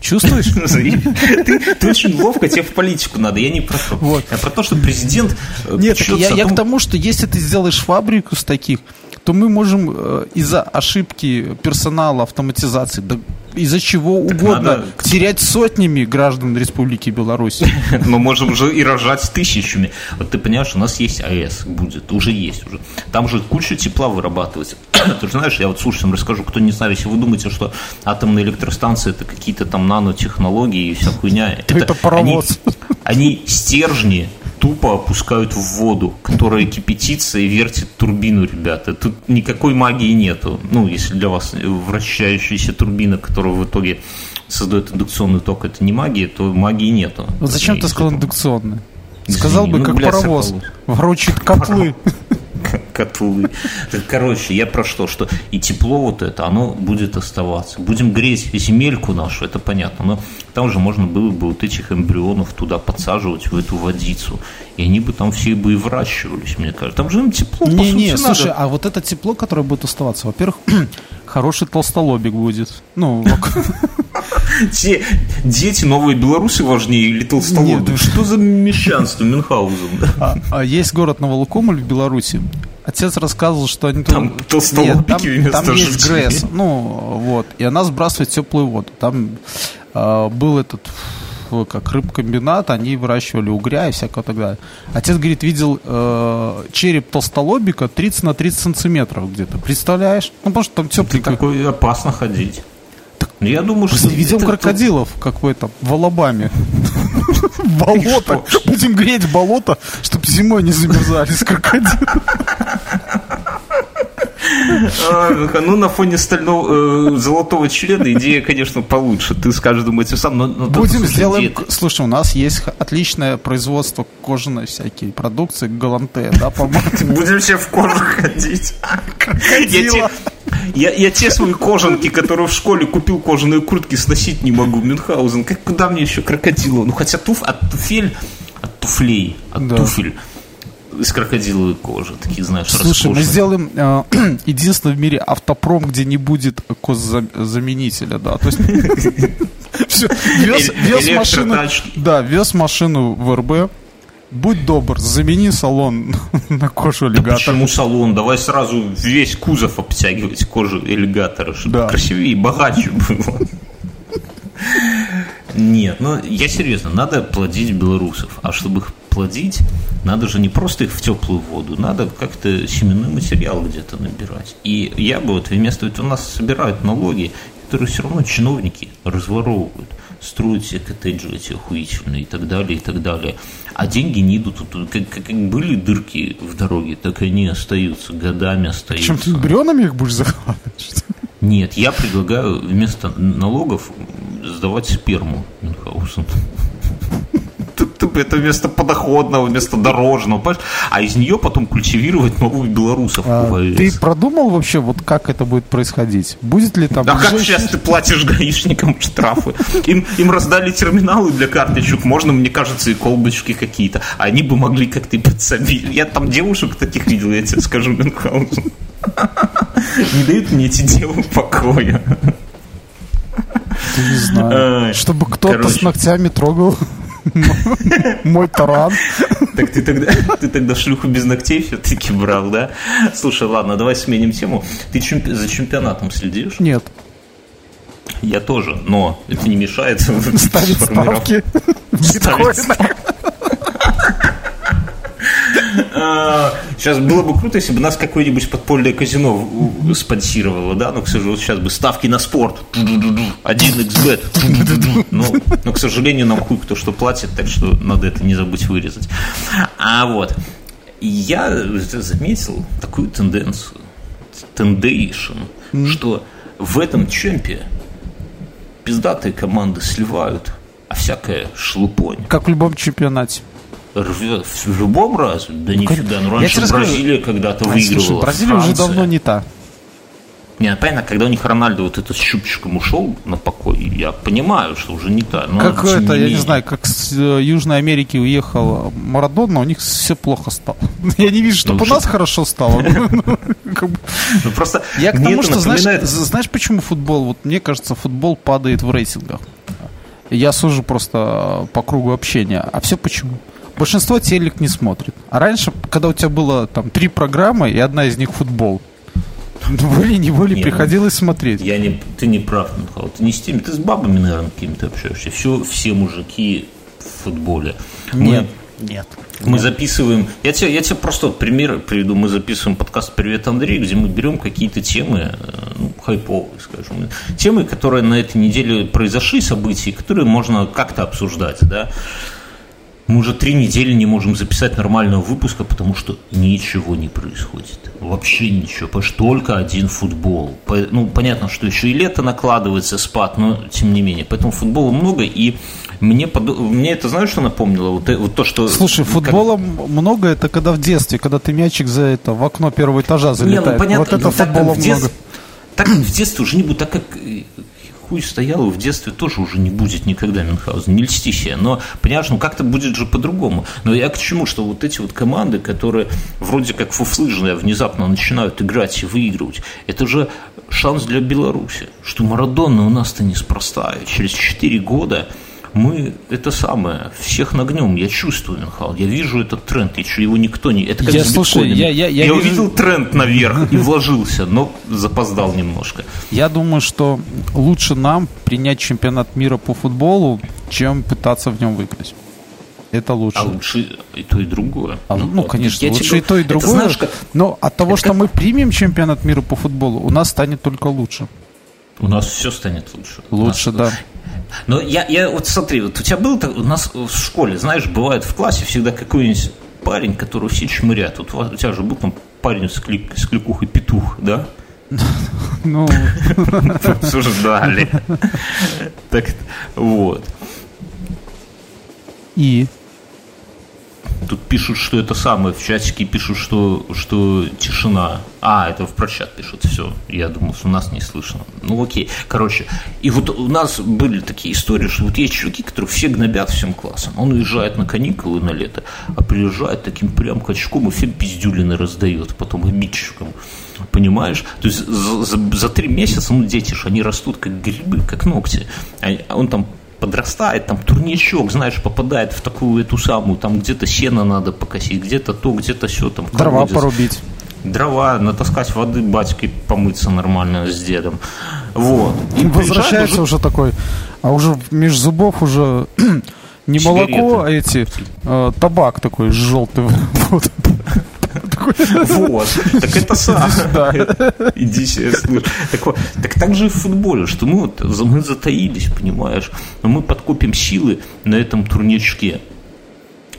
Чувствуешь? Ты, ты очень ловко, тебе в политику надо. Я не про то. Вот. Я про то, что президент э, Нет, я, о я том- к тому, что если ты сделаешь фабрику с таких, то мы можем э, из-за ошибки персонала, автоматизации, да из-за чего угодно надо- терять сотнями граждан Республики Беларусь. Мы можем уже и рожать тысячами. Вот ты понимаешь, у нас есть АЭС, будет, уже есть. уже. Там же куча тепла вырабатывается. Ты же знаешь, я вот слушателям расскажу, кто не знает, если вы думаете, что атомные электростанции это какие-то там нанотехнологии и вся хуйня. это паровоз. Они, они стержни тупо опускают в воду, которая кипятится и вертит турбину, ребята. Тут никакой магии нету. Ну, если для вас вращающаяся турбина, которая в итоге создает индукционный ток, это не магия, то магии нету. Вот зачем ты сказал индукционно? Сказал бы, ну, как бля, паровоз. Соколов. Ворочает котлы. котлы. Короче, я про что? Что и тепло вот это, оно будет оставаться. Будем греть земельку нашу, это понятно. Но там же можно было бы вот этих эмбрионов туда подсаживать, в эту водицу. И они бы там все бы и выращивались, мне кажется. Там же им тепло, по Не-не, сути, надо. слушай, а вот это тепло, которое будет оставаться, во-первых, хороший толстолобик будет. Ну, Те дети, новые белорусы важнее или толстолобы? Нет. Что за мещанство Мюнхгаузен? А, а есть город Новолукомль в Беларуси. Отец рассказывал, что они Там туда- толстолобики Нет, там, там есть. ГРЭС. Ну, вот. И она сбрасывает теплую воду. Там а, был этот как рыбкомбинат, они выращивали угря и всякого так далее. Отец, говорит, видел э, череп толстолобика 30 на 30 сантиметров где-то. Представляешь? Ну, потому что там тепленько. такой опасно ходить. Ну, Я думаю, что... видел это- крокодилов, как в этом, в Алабаме? Болото. Будем греть болото, чтобы зимой не замерзали с крокодилом. А, Ну, на фоне стального э, золотого члена идея, конечно, получше. Ты с каждым этим сам. Но, Будем сделаем... Слушай, у нас есть отличное производство кожаной всякие продукции, галанте, да, по-моему. Будем все в коже ходить. Я, я те свои кожанки, которые в школе купил кожаные куртки, сносить не могу. Мюнхгаузен, как, куда мне еще крокодила? Ну, хотя туф, от туфель, от туфлей, от Да. туфель из крокодиловой кожи. Такие, знаешь, Слушай, мы сделаем э, единственный в мире автопром, где не будет коззаменителя, да. То есть вез, вез машину, да, вез машину в РБ, будь добр, замени салон на кожу Да аллигатора. почему салон? Давай сразу весь кузов обтягивать кожу аллигатора, чтобы Да. красивее и богаче было. Нет, ну я серьезно, надо плодить белорусов. А чтобы их плодить, надо же не просто их в теплую воду, надо как-то семенной материал где-то набирать. И я бы вот вместо ведь у нас собирают налоги, которые все равно чиновники разворовывают, строят себе коттеджи эти охуительные и так далее, и так далее. А деньги не идут. Как, как- были дырки в дороге, так они остаются, годами остаются. Чем ты бревнами их будешь захватывать? Нет, я предлагаю вместо налогов сдавать сперму Мюнхгаузен. Тут Это вместо подоходного, вместо дорожного, понимаешь? А из нее потом культивировать новых белорусов А. Ты продумал вообще, вот как это будет происходить? Будет ли там... А как сейчас ты платишь гаишникам штрафы? Им, им раздали терминалы для карточек, можно, мне кажется, и колбочки какие-то. Они бы могли как-то подсобить. Я там девушек таких видел, я тебе скажу, Мюнхгаузен. Не дают мне эти девы покоя. Не знаю. Чтобы кто-то с ногтями трогал мой таран. Так ты тогда, ты тогда шлюху без ногтей все-таки брал, да? Слушай, ладно, давай сменим тему. Ты чемпи- за чемпионатом следишь? Нет. Я тоже, но это не мешает Ставить ставки Ставить биткоинах. А, Сейчас было бы круто, если бы нас какое-нибудь подпольное казино спонсировало, да, но, к сожалению, сейчас бы ставки на спорт, Ду-ду-ду-ду. один xbet, Ду-ду-ду-ду. но, но, к сожалению, нам хуй кто что платит, так что надо это не забыть вырезать. А вот, я заметил такую тенденцию, тендейшн, что в этом чемпе пиздатые команды сливают, а всякая шлупонь Как в любом чемпионате. Рвет в любом разе? Да нифига, ну раньше. Бразилия когда-то выигрывала. Слушай, Бразилия уже Франция. давно не та. Не, понятно, когда у них Рональдо вот этот с щупчиком ушел на покой, я понимаю, что уже не та. Но Как это, я не знаю, как с э, Южной Америки уехал Марадона, у них все плохо стало. Я не вижу, чтобы Ну, у нас хорошо стало. Ну. Ну, просто Я к тому, это что, знаешь, почему футбол? Вот мне кажется, футбол падает в рейтингах. Я сужу просто по кругу общения. А все почему? Большинство телек не смотрит. А раньше, когда у тебя было там три программы, и одна из них футбол, волей-неволей Не, приходилось смотреть. Я не, ты не прав, Михаил. Ты не с теми, ты с бабами, наверное, какими-то общаешься. Все, все мужики в футболе. Мы- Нет. Нет. Мы записываем, я тебе, я тебе просто пример приведу, мы записываем подкаст «Привет, Андрей», где мы берем какие-то темы, э, ну, хайповые, скажем, темы, которые на этой неделе произошли, события, которые можно как-то обсуждать, да. Мы уже три недели не можем записать нормального выпуска, потому что ничего не происходит. Вообще ничего, потому что только один футбол. Ну, понятно, что еще и лето накладывается, спад, но тем не менее. Поэтому футбола много, и мне, подо- мне это, знаешь, что напомнило? Вот, э- вот то, что... Слушай, как- футбола много это когда в детстве, когда ты мячик за это в окно первого этажа Не, залетает. ну понятно, вот это ну, так как в детстве- много. Так как в детстве уже не будет, так как э, хуй стоял, в детстве тоже уже не будет никогда Мюнхгаузен, не льсти себе. Но, понимаешь, ну как-то будет же по-другому. Но я к чему, что вот эти вот команды, которые вроде как фуфлыжные, внезапно начинают играть и выигрывать, это же шанс для Беларуси, что Марадона у нас-то неспроста. Через 4 года мы это самое, всех нагнем, я чувствую, Михаил, я вижу этот тренд, еще его никто не... Это как Я, с слушай, биткоином. я- я- я вижу- увидел тренд наверх и вложился, но запоздал немножко. Я думаю, что лучше нам принять чемпионат мира по футболу, чем пытаться в нем выиграть. Это лучше. А лучше и то, и другое. А, ну, вот конечно, я лучше тебе- и то, и это другое. знаешь, как- Но от того, это что как- мы примем чемпионат мира по футболу, у нас станет только лучше. у нас все станет лучше. Лучше, нас- да. Но я, я вот смотри, вот у тебя был у нас в школе, знаешь, бывает в классе всегда какой-нибудь парень, которого все чмырят. Вот у, вас- у тебя же был там парень с, клик, с кликухой петух, да? Ну, Обсуждали. Так вот. и Тут пишут, что это самое, в чатике пишут, что, что тишина. А, это в прочат пишут, все. Я думал, что нас не слышно. Ну окей. Короче, и вот у нас были такие истории, что вот есть чуваки, которые все гнобят всем классом. Он уезжает на каникулы на лето, а приезжает таким прям качком и всем пиздюлины раздает, потом обидчикам. Понимаешь? То есть за, за- за три месяца, ну, дети ж, они растут как грибы, как ногти. А а он там подрастает, там турничок, знаешь, попадает в такую эту самую, там где-то сено надо покосить, где-то то, где-то все там. Дрова порубить. Дрова, натаскать воды батьки, помыться нормально с дедом. Вот. И возвращается уже... уже такой, а уже меж зубов уже не Сигареты. молоко, а эти э, табак такой желтый. Вот. Вот. Так это сам. Иди себе слушай. Так, так же и в футболе, что мы, вот, мы затаились, понимаешь, но мы подкопим силы на этом турничке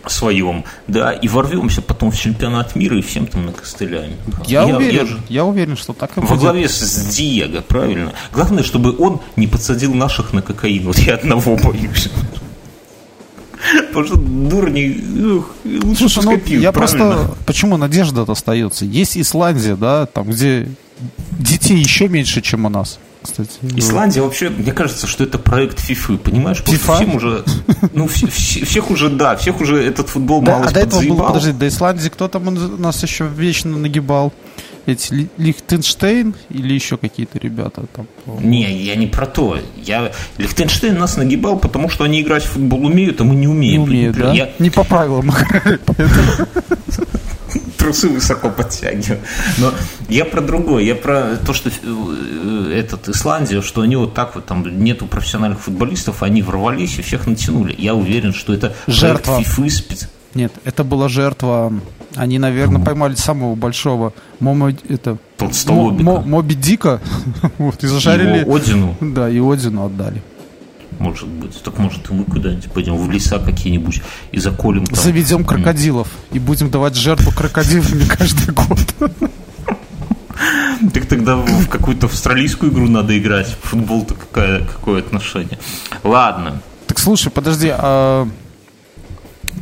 своем, да, и ворвемся потом в чемпионат мира и всем там накостыляем. Я, я уверен, я, я уверен, что так и будет. Во главе с Диего, правильно. Главное, чтобы он не подсадил наших на кокаин. Вот я одного боюсь. Потому что дурни лучше Слушай, ну, я просто... Почему надежда остается? Есть Исландия, да, там, где детей еще меньше, чем у нас кстати. Исландия вообще, мне кажется, что это проект ФИФы, понимаешь? ФИФА? Всем уже, ну, всех уже, да, всех уже этот футбол да, мало а до этого был, подожди, до Исландии кто там нас еще вечно нагибал? Эти Лихтенштейн или еще какие-то ребята там? Не, я не про то. Я Лихтенштейн нас нагибал, потому что они играть в футбол умеют, а мы не умеем. Не умеют, да? Я... Не по правилам трусы высоко подтягиваю. Но я про другое. Я про то, что э, этот Исландия, что они вот так вот, там нету профессиональных футболистов, они ворвались и всех натянули. Я уверен, что это жертва. FIFA спец... Нет, это была жертва они, наверное, поймали самого большого Момо, это, Мо, Моби Дика вот, и зажарили. Его Одину? Да, и Одину отдали. Может быть. Так может и мы куда-нибудь пойдем в леса какие-нибудь и заколем там. Заведем крокодилов и будем давать жертву крокодилами каждый год. Так тогда в какую-то австралийскую игру надо играть. Футбол-то какое, какое отношение? Ладно. Так слушай, подожди, а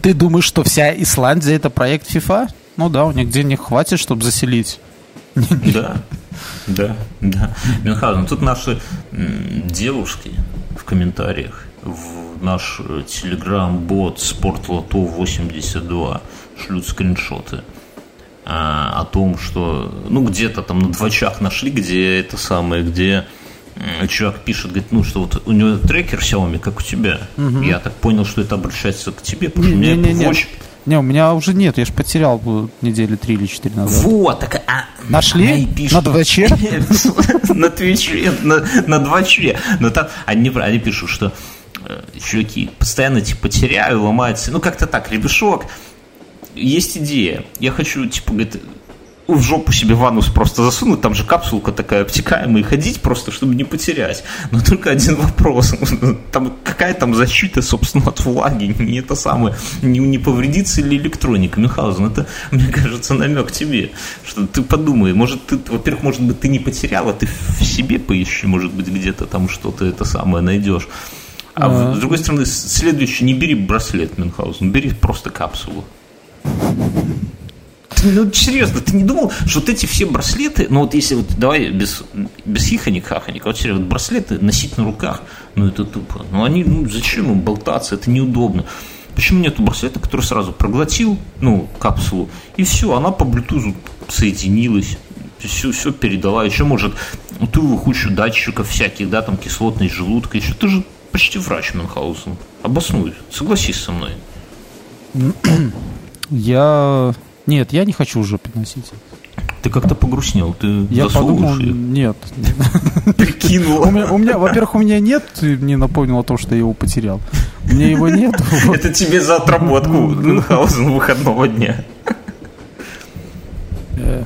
ты думаешь, что вся Исландия это проект FIFA? Ну да, у них денег хватит, чтобы заселить. Да, да, да. Мюнхгаузен, тут наши девушки в комментариях в наш э, телеграм-бот спортлото 82 шлют скриншоты а, о том, что ну где-то там на двочах нашли, где это самое, где чувак пишет, говорит, ну что вот у него трекер Xiaomi, как у тебя. Угу. Я так понял, что это обращается к тебе, потому что у меня не, не, Watch... Не, у меня уже нет, я же потерял недели три или четыре назад. Вот, так а, Нашли? На двоче? На твиче, на двоче. Но там они, они пишут, что э, чуваки, постоянно типа теряю, ломается. Ну, как-то так, ребешок. Есть идея. Я хочу, типа, говорит, в жопу себе ванус просто засунуть, там же капсулка такая обтекаемая, и ходить просто, чтобы не потерять. Но только один вопрос. Там какая там защита, собственно, от влаги? Не это самое, не, не повредится ли электроника? Мюнхгаузен, это, мне кажется, намек тебе, что ты подумай, может, ты, во-первых, может быть, ты не потеряла, ты в себе поищи, может быть, где-то там что-то это самое найдешь. А, а с другой стороны, следующий, не бери браслет Мюнхгаузен, бери просто капсулу ну, серьезно, ты не думал, что вот эти все браслеты, ну, вот если вот, давай без, без хихоник, хахоник, вот серьезно, браслеты носить на руках, ну, это тупо. Ну, они, ну, зачем им болтаться, это неудобно. Почему нету браслета, который сразу проглотил, ну, капсулу, и все, она по Bluetooth соединилась, все, все передала, еще может ту кучу датчиков всяких, да, там кислотность желудка, еще ты же почти врач Мюнхгаузен. Обоснуй, согласись со мной. Я нет, я не хочу уже приносить. Ты как-то погрустнел, ты Я подумал, нет. Прикинул. У меня, во-первых, у меня нет, ты мне напомнил о том, что я его потерял. У меня его нет. Это тебе за отработку Мюнхгаузен выходного дня. Э,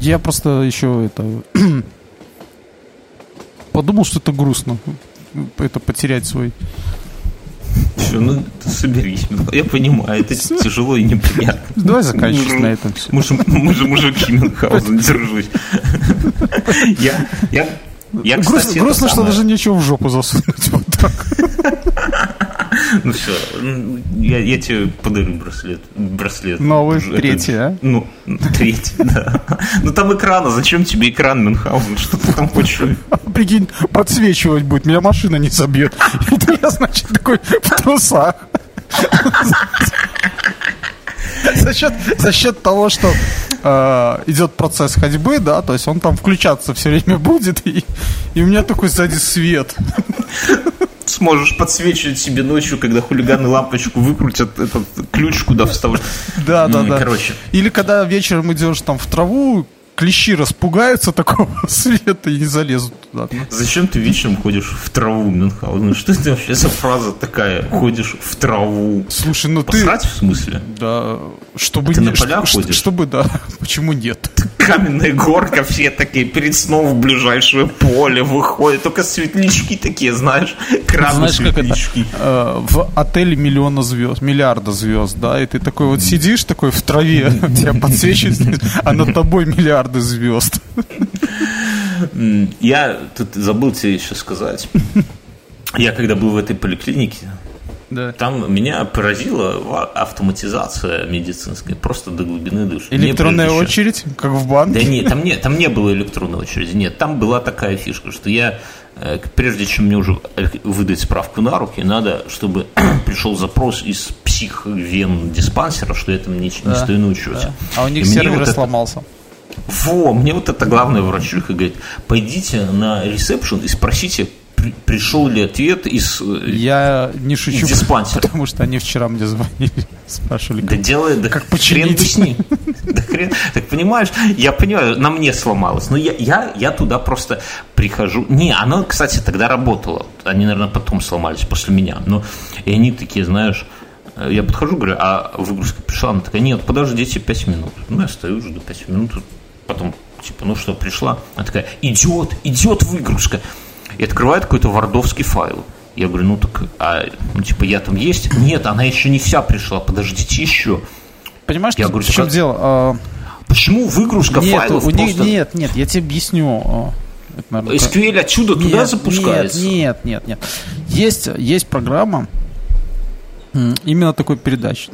я просто еще это подумал, что это грустно. Это потерять свой все, ну соберись. Я понимаю, это тяжело и неприятно. Давай заканчивать на этом все. Мы же, мы же мужики Мюнхгаузен, держусь. Я, я, я, кстати, грустно, грустно что даже нечего в жопу засунуть вот так. Ну все, я, я тебе подарю браслет. браслет. Новый, Это, третий, а? Ну, третий, да. Ну там экран, а зачем тебе экран Мюнхгаузен? Что ты там хочешь? Прикинь, подсвечивать будет, меня машина не собьет. Это я, значит, такой в трусах. За счет, за счет того, что э, идет процесс ходьбы, да, то есть он там включаться все время будет, и, и у меня такой сзади свет. сможешь подсвечивать себе ночью, когда хулиганы лампочку выкрутят, этот ключ куда вставлять. Да, да, да. Короче. Или когда вечером идешь там в траву, клещи распугаются такого света и не залезут туда. Зачем ты вечером ходишь в траву, Мюнхгаузен? Ну, что это вообще за фраза такая? Ходишь в траву. Слушай, ну Посрать ты... в смысле? Да, чтобы... Ты не- на поля что- ходишь? Чтобы, да. Почему нет? Каменная горка, все такие перед сном в ближайшее поле выходят. Только светлячки такие, знаешь, красные Знаешь, как это? светлячки. Э, в отеле миллиона звезд, миллиарда звезд, да, и ты такой вот сидишь такой в траве, тебя подсвечивает, а над тобой миллиарды звезд. Я тут забыл тебе еще сказать. Я когда был в этой поликлинике, Да. там меня поразила автоматизация медицинская просто до глубины души. Электронная очередь, как в банке. Да нет, там не, там не было электронной очереди. Нет, там была такая фишка, что я, э, прежде чем мне уже э, выдать справку на руки, надо, чтобы пришел запрос из психвен диспансера, что я там не, не Да, стою на учете. да. А у них И сервер вот это- сломался. Во, мне вот это главная врачиха говорит, пойдите на ресепшн и спросите, при- пришел ли ответ из... э, Я не шучу, диспансера. потому что они вчера мне звонили, спрашивали, Да как делай, да Как хрен починить? ним. Да хрен. Так понимаешь, я понимаю, на мне сломалось. Но я, я, я туда просто прихожу. Не, оно, кстати, тогда работало. Они, наверное, потом сломались после меня. Но и они такие, знаешь, э, я подхожу, говорю, а выгрузка пришла? Она такая, нет, подождите 5 минут. Ну, я стою, жду 5 минут. Потом, типа, ну что, пришла? Она такая, идет, идет выгрузка. И открывает какой-то вардовский файл. Я говорю, ну так, а, ну, типа, я там есть? Нет, она еще не вся пришла, подождите еще. Понимаешь, Я тут говорю, в чем как- дело? А, Почему выгрузка Нет, файлов у них, просто... нет, нет, я тебе объясню. А, это, наверное, как- SQL отсюда туда Нет, запускается? Нет, нет, нет, нет. Есть, есть программа именно такой передачи.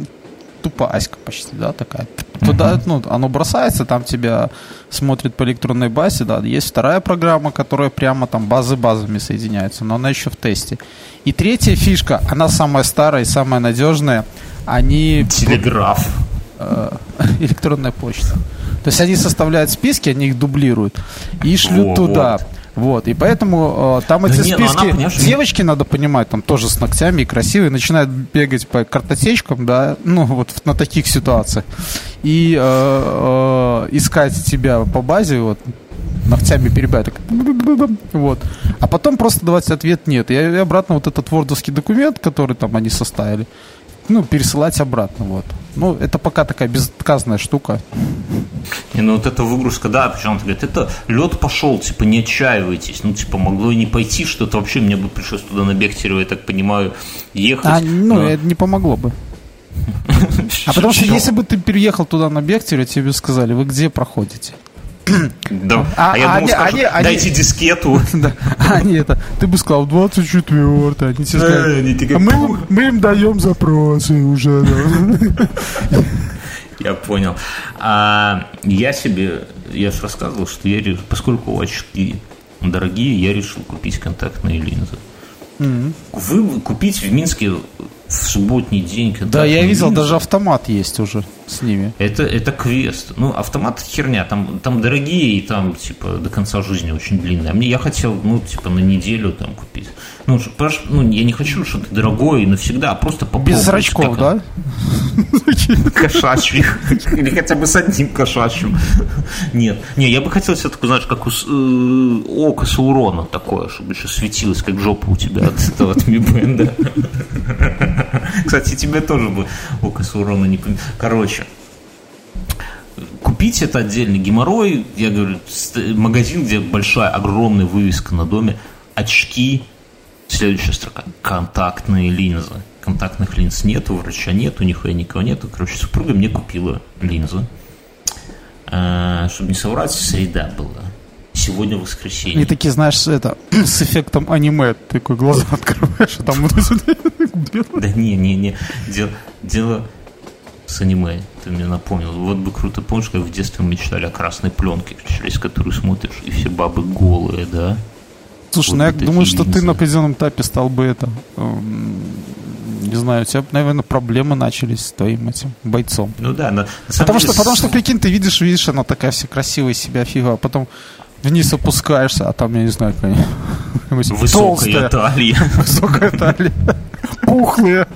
Тупо Аська почти, да, такая. Туда, ну, оно бросается, там тебя смотрит по электронной базе, да. Есть вторая программа, которая прямо там базы базами соединяется, но она еще в тесте. И третья фишка, она самая старая и самая надежная. Они Телеграф. э, электронная почта. То есть они составляют списки, они их дублируют и шлют Во, туда. Вот, и поэтому э, там эти не, ну она, списки, понимаешь, девочки, надо понимать, там тоже с ногтями и красивые, начинают бегать по картотечкам, да, ну вот на таких ситуациях, и э, э, искать тебя по базе, вот, ногтями перебирать, так, вот, а потом просто давать ответ нет, и обратно вот этот вордовский документ, который там они составили, ну, пересылать обратно, вот. Ну, это пока такая безотказная штука. Не, ну вот эта выгрузка, да, причем он говорит, это лед пошел, типа, не отчаивайтесь. Ну, типа, могло и не пойти что-то. Вообще мне бы пришлось туда на Бехтерево, я так понимаю, ехать. А, ну, Но- это не помогло бы. А потому что если бы ты переехал туда на Бехтере, тебе сказали, вы где проходите? Да. А- А, я а думал, они- скажут, они- они- дайте дискету. Да. Они это, ты бы сказал 24 они тебе Э, они такие, «А мы, мы им даем запросы уже. да». Я понял. А, я себе, я же рассказывал, что я, поскольку очки дорогие, я решил купить контактные линзы. Вы купить в Минске в субботний день Да, контактные я видел, даже автомат есть уже с ними. Это, это квест. Ну, автомат херня. Там, там дорогие и там, типа, до конца жизни очень длинные. А мне я хотел, ну, типа, на неделю там купить. Ну, понимаешь, ну, я не хочу что-то дорогое и навсегда, а просто попробовать. Без зрачков, да? Кошачьих. Или хотя бы с одним кошачьим. Нет. Не, я бы хотел себе такое, знаешь, как у э, око Саурона такое, чтобы еще светилось, как жопа у тебя от этого, от Band. Кстати, тебе тоже бы око Саурона не... Короче, купить это отдельный геморрой. Я говорю, магазин, где большая, огромная вывеска на доме, очки, следующая строка, контактные линзы. Контактных линз нет, у врача нет, у нихуя никого нету. Короче, супруга мне купила линзы. А, чтобы не соврать, среда была. Сегодня воскресенье. И такие, знаешь, это, с эффектом аниме. Ты такой глаза открываешь, а там Да не, не, не. Дело, дело с аниме, ты мне напомнил. Вот бы круто, помнишь, как в детстве мы мечтали о красной пленке, через которую смотришь, и все бабы голые, да? Слушай, Вот ну я думаю, что ты на определенном этапе стал бы это... эм, Не знаю, у тебя, наверное, проблемы начались с твоим этим бойцом. Ну да, самом Потому деле, что, потому что, прикинь, ты видишь, видишь, она такая вся красивая себя фига, а потом вниз опускаешься, а там, я не знаю, какая Высокая талия. Высокая талия. Пухлые.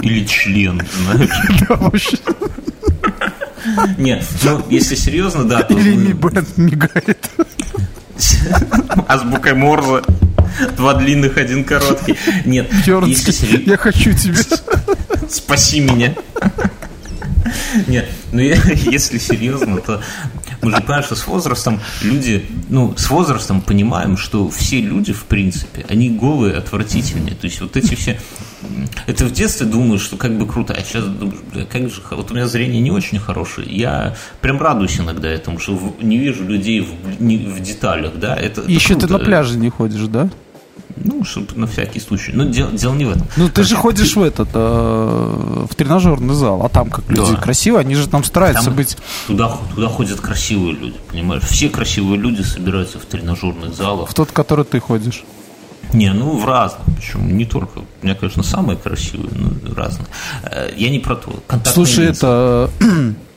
Или член, знаешь. Да, вообще. Нет, ну, если серьезно, да. Или Mi Band мигает. Азбукой Морзе. Два длинных, один короткий. Нет, если я хочу тебя. Спаси меня. Нет, ну если серьезно, то мы же понимаем, что с возрастом люди, ну, с возрастом понимаем, что все люди, в принципе, они голые, отвратительные. То есть вот эти все... Это в детстве думаешь, что как бы круто, а сейчас думаешь, бля, как же... Вот у меня зрение не очень хорошее. Я прям радуюсь иногда этому, что не вижу людей в, не, в деталях, да. Это, Еще это ты на пляже не ходишь, да? Ну, чтобы на всякий случай. Но дело, дело не в этом. Ну, ты же ходишь в этот, э, в тренажерный зал, а там как люди да. красивые, они же там стараются там быть... Туда, туда ходят красивые люди, понимаешь? Все красивые люди собираются в тренажерных залах. В тот, в который ты ходишь? Не, ну в разных, почему не только. У меня, конечно, самые красивые, но разные. Э, я не про то. Слушай, лица. это...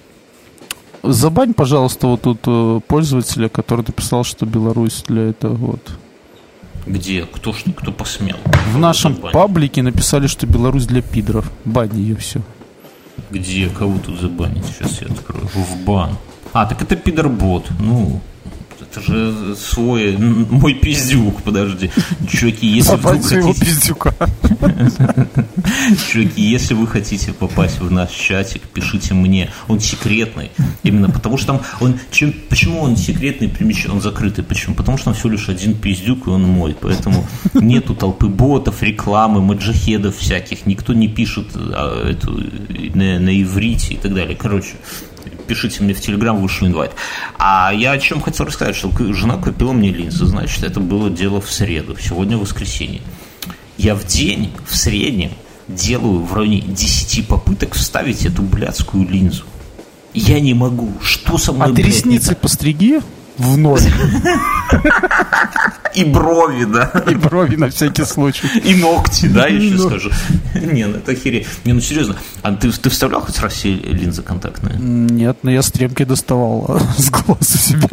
Забань, пожалуйста, вот тут э, пользователя, который написал, что Беларусь для этого вот где? Кто, что, кто посмел? В нашем забанить? паблике написали, что Беларусь для пидоров. Бань ее все. Где? Кого тут забанить? Сейчас я открою. В бан. А, так это пидорбот. Ну, это же свой, мой пиздюк, подожди. Чуваки, если вдруг хотите... пиздюка. Чуваки, если вы хотите попасть в наш чатик, пишите мне. Он секретный. Именно потому что там он... Чем, почему он секретный, примечен, он закрытый? Почему? Потому что там всего лишь один пиздюк, и он мой. Поэтому нету толпы ботов, рекламы, маджахедов всяких. Никто не пишет а, эту, на, на иврите и так далее. Короче, пишите мне в Телеграм, вышлю инвайт. А я о чем хотел рассказать, что жена купила мне линзы, значит, это было дело в среду, сегодня воскресенье. Я в день, в среднем, делаю в районе 10 попыток вставить эту блядскую линзу. Я не могу. Что со мной, А ты ресницы постриги? В ноль. И брови, да. И брови на всякий случай. И ногти, да, еще ну. скажу. Не, ну это хере. Не, ну серьезно. А ты, ты вставлял хоть раз линзы контактные? Нет, но я стремки доставал с глаз у себя.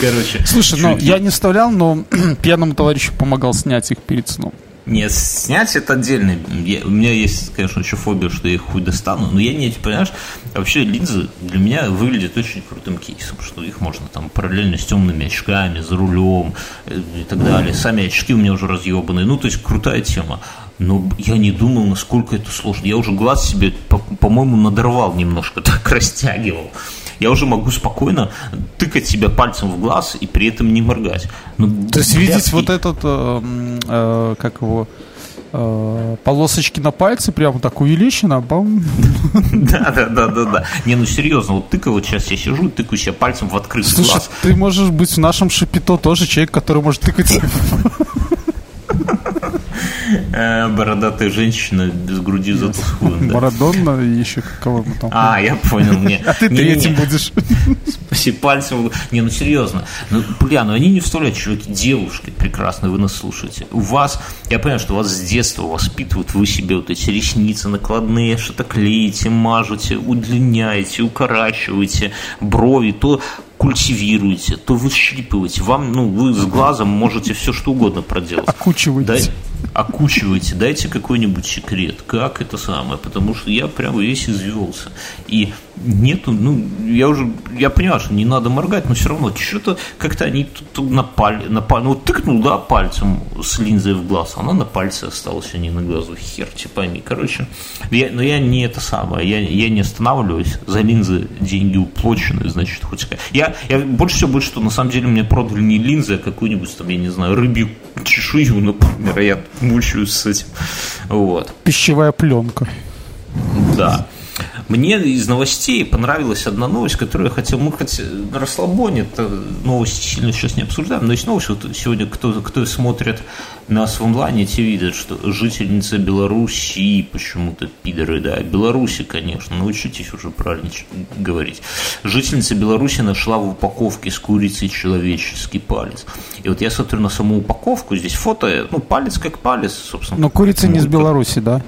Короче. Слушай, ну я не вставлял, но пьяному товарищу помогал снять их перед сном. Нет, снять это отдельно. Я, у меня есть, конечно, еще фобия, что я их хуй достану, но я не, понимаешь, вообще линзы для меня выглядят очень крутым кейсом, что их можно там параллельно с темными очками, за рулем э, и так далее. Сами очки у меня уже разъебанные. Ну, то есть крутая тема. Но я не думал, насколько это сложно. Я уже глаз себе, по-моему, надорвал немножко, так растягивал я уже могу спокойно тыкать себя пальцем в глаз и при этом не моргать. Ну, То есть видеть вот этот, э, э, как его, э, полосочки на пальце, прямо так увеличено, бам. Да, да, да, да, да. Не, ну серьезно, вот тыкаю, вот сейчас я сижу и тыкаю себя пальцем в открытый Слушай, глаз. ты можешь быть в нашем шапито тоже человек, который может тыкать бородатая женщина без груди за да. Марадонна и еще кого-то там. А, я понял. Не, а ты не, третьим будешь. Спаси пальцем. Не, ну серьезно. Ну, бля, ну они не вставляют, чуваки, девушки прекрасные, вы нас слушаете. У вас, я понимаю, что вас с детства воспитывают, вы себе вот эти ресницы накладные, что-то клеите, мажете, удлиняете, укорачиваете, брови, то культивируете, то вы щипываете. Вам, ну, вы с глазом можете все что угодно проделать. Окучиваете окучивайте, дайте какой-нибудь секрет, как это самое, потому что я прям весь извелся. И нету, ну, я уже, я понимаю, что не надо моргать, но все равно что-то как-то они тут на паль, на паль, ну, тыкнул, да, пальцем с линзой в глаз, она на пальце осталась, а не на глазу, хер типа пойми. Короче, я, но я не это самое, я, я не останавливаюсь, за линзы деньги уплочены, значит, хоть я, я больше всего больше, что на самом деле мне продали не линзы, а какую-нибудь там, я не знаю, рыбью чешую, например, я мучаюсь с этим. Вот. Пищевая пленка. Да. Мне из новостей понравилась одна новость, которую я хотел, мы хоть на расслабоне, это новости сильно сейчас не обсуждаем, но есть новость, вот сегодня кто, кто смотрит нас в онлайне, те видят, что жительница Белоруссии, почему-то пидоры, да, Беларуси, конечно, научитесь уже правильно говорить. Жительница Беларуси нашла в упаковке с курицей человеческий палец. И вот я смотрю на саму упаковку, здесь фото, ну, палец как палец, собственно. Но курица не из Беларуси, да?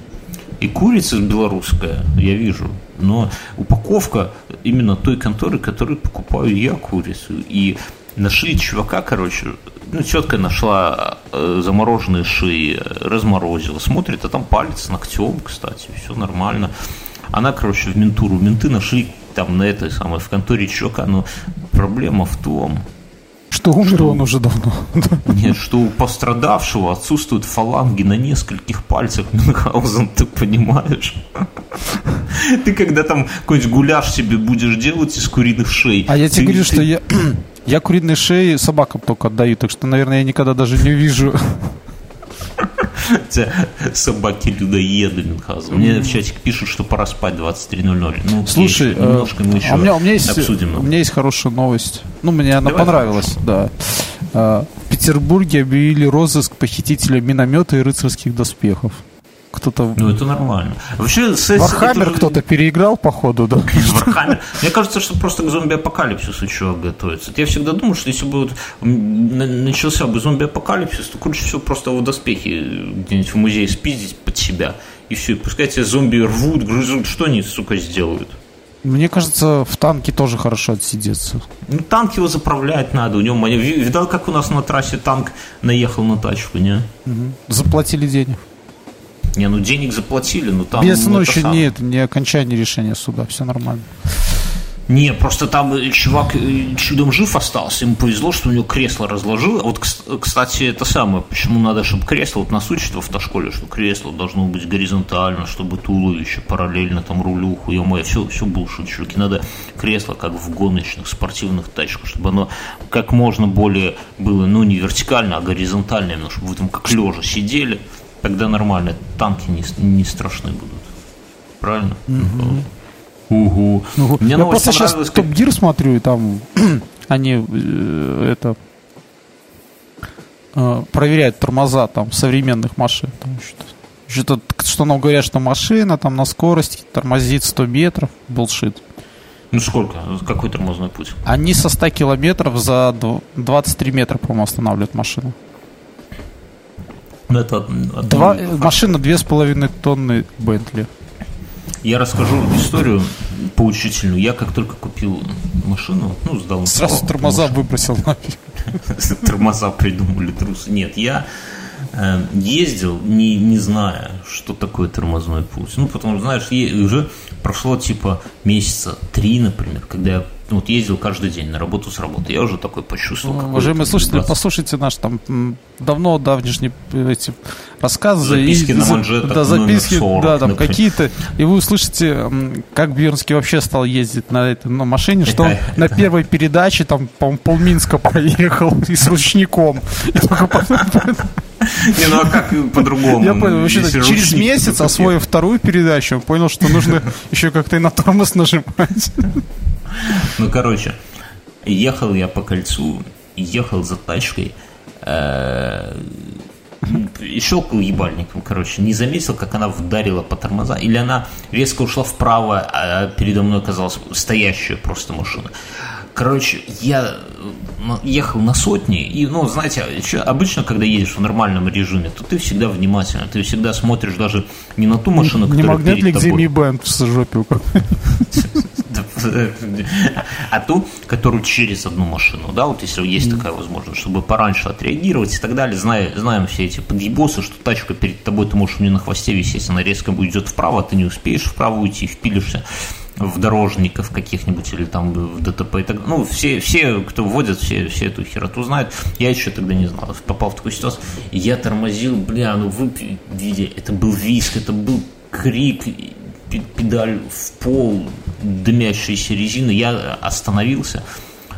И курица белорусская, я вижу, но упаковка именно той конторы, которую покупаю я курицу. И Нашли чувака, короче, ну, тетка нашла э, замороженные шеи, разморозила, смотрит, а там палец ногтем, кстати, все нормально. Она, короче, в ментуру, менты нашли там на этой самой, в конторе чувака, но проблема в том, что умер что, он уже давно. Нет, что у пострадавшего отсутствуют фаланги на нескольких пальцах Мюнхгаузен, ты понимаешь? Ты когда там какой-нибудь гуляш себе будешь делать из куриных шей. А я тебе говорю, что я... Я куриные шеи собакам только отдаю, так что, наверное, я никогда даже не увижу собаки-людоеды Мюнхгаузен. Мне в чатик пишут, что пора спать 23.00. Ну, Слушай, немножко мы еще а у меня, у меня есть, обсудим. У меня есть хорошая новость. Ну, мне она Давай понравилась, да. А, в Петербурге объявили розыск похитителя миномета и рыцарских доспехов кто-то... Ну, это нормально. Вообще, с... Warhammer это... кто-то переиграл, походу, да? Warhammer. Мне кажется, что просто к зомби-апокалипсису чувак готовится. Я всегда думал, что если бы вот начался бы зомби-апокалипсис, то круче всего просто в доспехи где-нибудь в музее спиздить под себя. И все, и пускай тебя зомби рвут, грызут, что они, сука, сделают? Мне кажется, в танке тоже хорошо отсидеться. Ну, танк его заправлять надо. У него видал, как у нас на трассе танк наехал на тачку, не? Угу. Заплатили денег. Не, ну денег заплатили, но там... Без ну, еще нет, не окончание решения суда, все нормально. Не, просто там э, чувак э, чудом жив остался, ему повезло, что у него кресло разложило. Вот, кстати, это самое, почему надо, чтобы кресло, вот нас учат в автошколе, что кресло должно быть горизонтально, чтобы туловище параллельно там рулю, хуемое, все, все булшит, чуваки. Надо кресло, как в гоночных спортивных тачках, чтобы оно как можно более было, ну, не вертикально, а горизонтально, чтобы вы там как лежа сидели. Тогда нормально, танки не, не страшны будут. Правильно? Угу. Угу. угу. Мне Я просто сейчас как... Топ Гир смотрю, и там они э, это э, проверяют тормоза там современных машин. Там что-то, что нам говорят, что машина там на скорости тормозит 100 метров. Булшит. Ну сколько? Какой тормозной путь? Они со 100 километров за 23 метра, по-моему, останавливают машину. Это Два, машина две с половиной тонны Бентли. Я расскажу историю поучительную. Я как только купил машину, ну, сдал... Сразу тормоза машину. выбросил нафиг. Тормоза придумали трусы. Нет, я э, ездил, не, не зная, что такое тормозной путь. Ну, потому, знаешь, уже прошло типа месяца три, например, когда я ну, вот ездил каждый день на работу с работы. Я уже такой почувствовал. Ну, уважаемые слушатели, 20... послушайте наш там давно давнишние эти рассказы. Записки и, на манжетах Да, записки, 40, да, там какие-то. И вы услышите, как Бьернский вообще стал ездить на этой на машине, что он на первой передаче там, по полминска проехал и с ручником. И только потом... Не, ну а как по-другому? Я понял, вообще через месяц, освоив вторую передачу, понял, что нужно еще как-то и на тормоз нажимать. Ну, короче, ехал я по кольцу, ехал за тачкой, э, и щелкал ебальником, короче, не заметил, как она вдарила по тормоза, или она резко ушла вправо, а передо мной оказалась стоящая просто машина. Короче, я ну, ехал на сотни, и, ну, знаете, обычно, когда едешь в нормальном режиме, то ты всегда внимательно, ты всегда смотришь даже не на ту машину, не, которая не перед тобой. Не магнит ли где в жопе а ту, которую через одну машину, да, вот если есть такая возможность, чтобы пораньше отреагировать и так далее, зная, знаем все эти подъебосы, что тачка перед тобой, ты можешь у нее на хвосте висеть, она резко уйдет вправо, а ты не успеешь вправо уйти, впилишься в дорожников каких-нибудь или там в ДТП и так Ну, все, все кто вводят, все, все эту хероту знают. Я еще тогда не знал. Попал в такую ситуацию. Я тормозил, бля, ну вы видите, это был виск, это был крик, педаль в пол, дымящаяся резина, я остановился,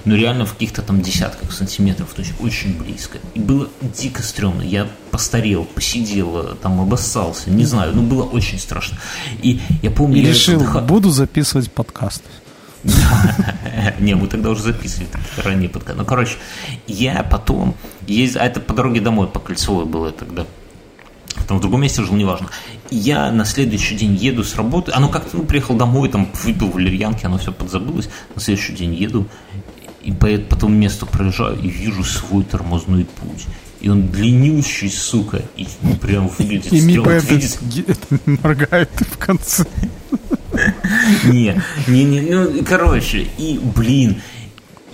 но реально в каких-то там десятках сантиметров, то есть очень близко. И было дико стрёмно. Я постарел, посидел, там обоссался, не знаю, ну было очень страшно. И я помню... И я решил, буду записывать подкаст. Не, мы тогда уже записывали ранее подкаст. Ну, короче, я потом ездил, а это по дороге домой, по Кольцевой было тогда, там в другом месте жил, неважно. Я на следующий день еду с работы, оно как-то, ну, приехал домой, там, выпил валерьянки, оно все подзабылось. На следующий день еду, и по, по тому месту проезжаю, и вижу свой тормозной путь. И он длиннющий, сука, и ну, прям выглядит И Мипа видит... моргает в конце. Не, не, не, ну, короче, и, блин,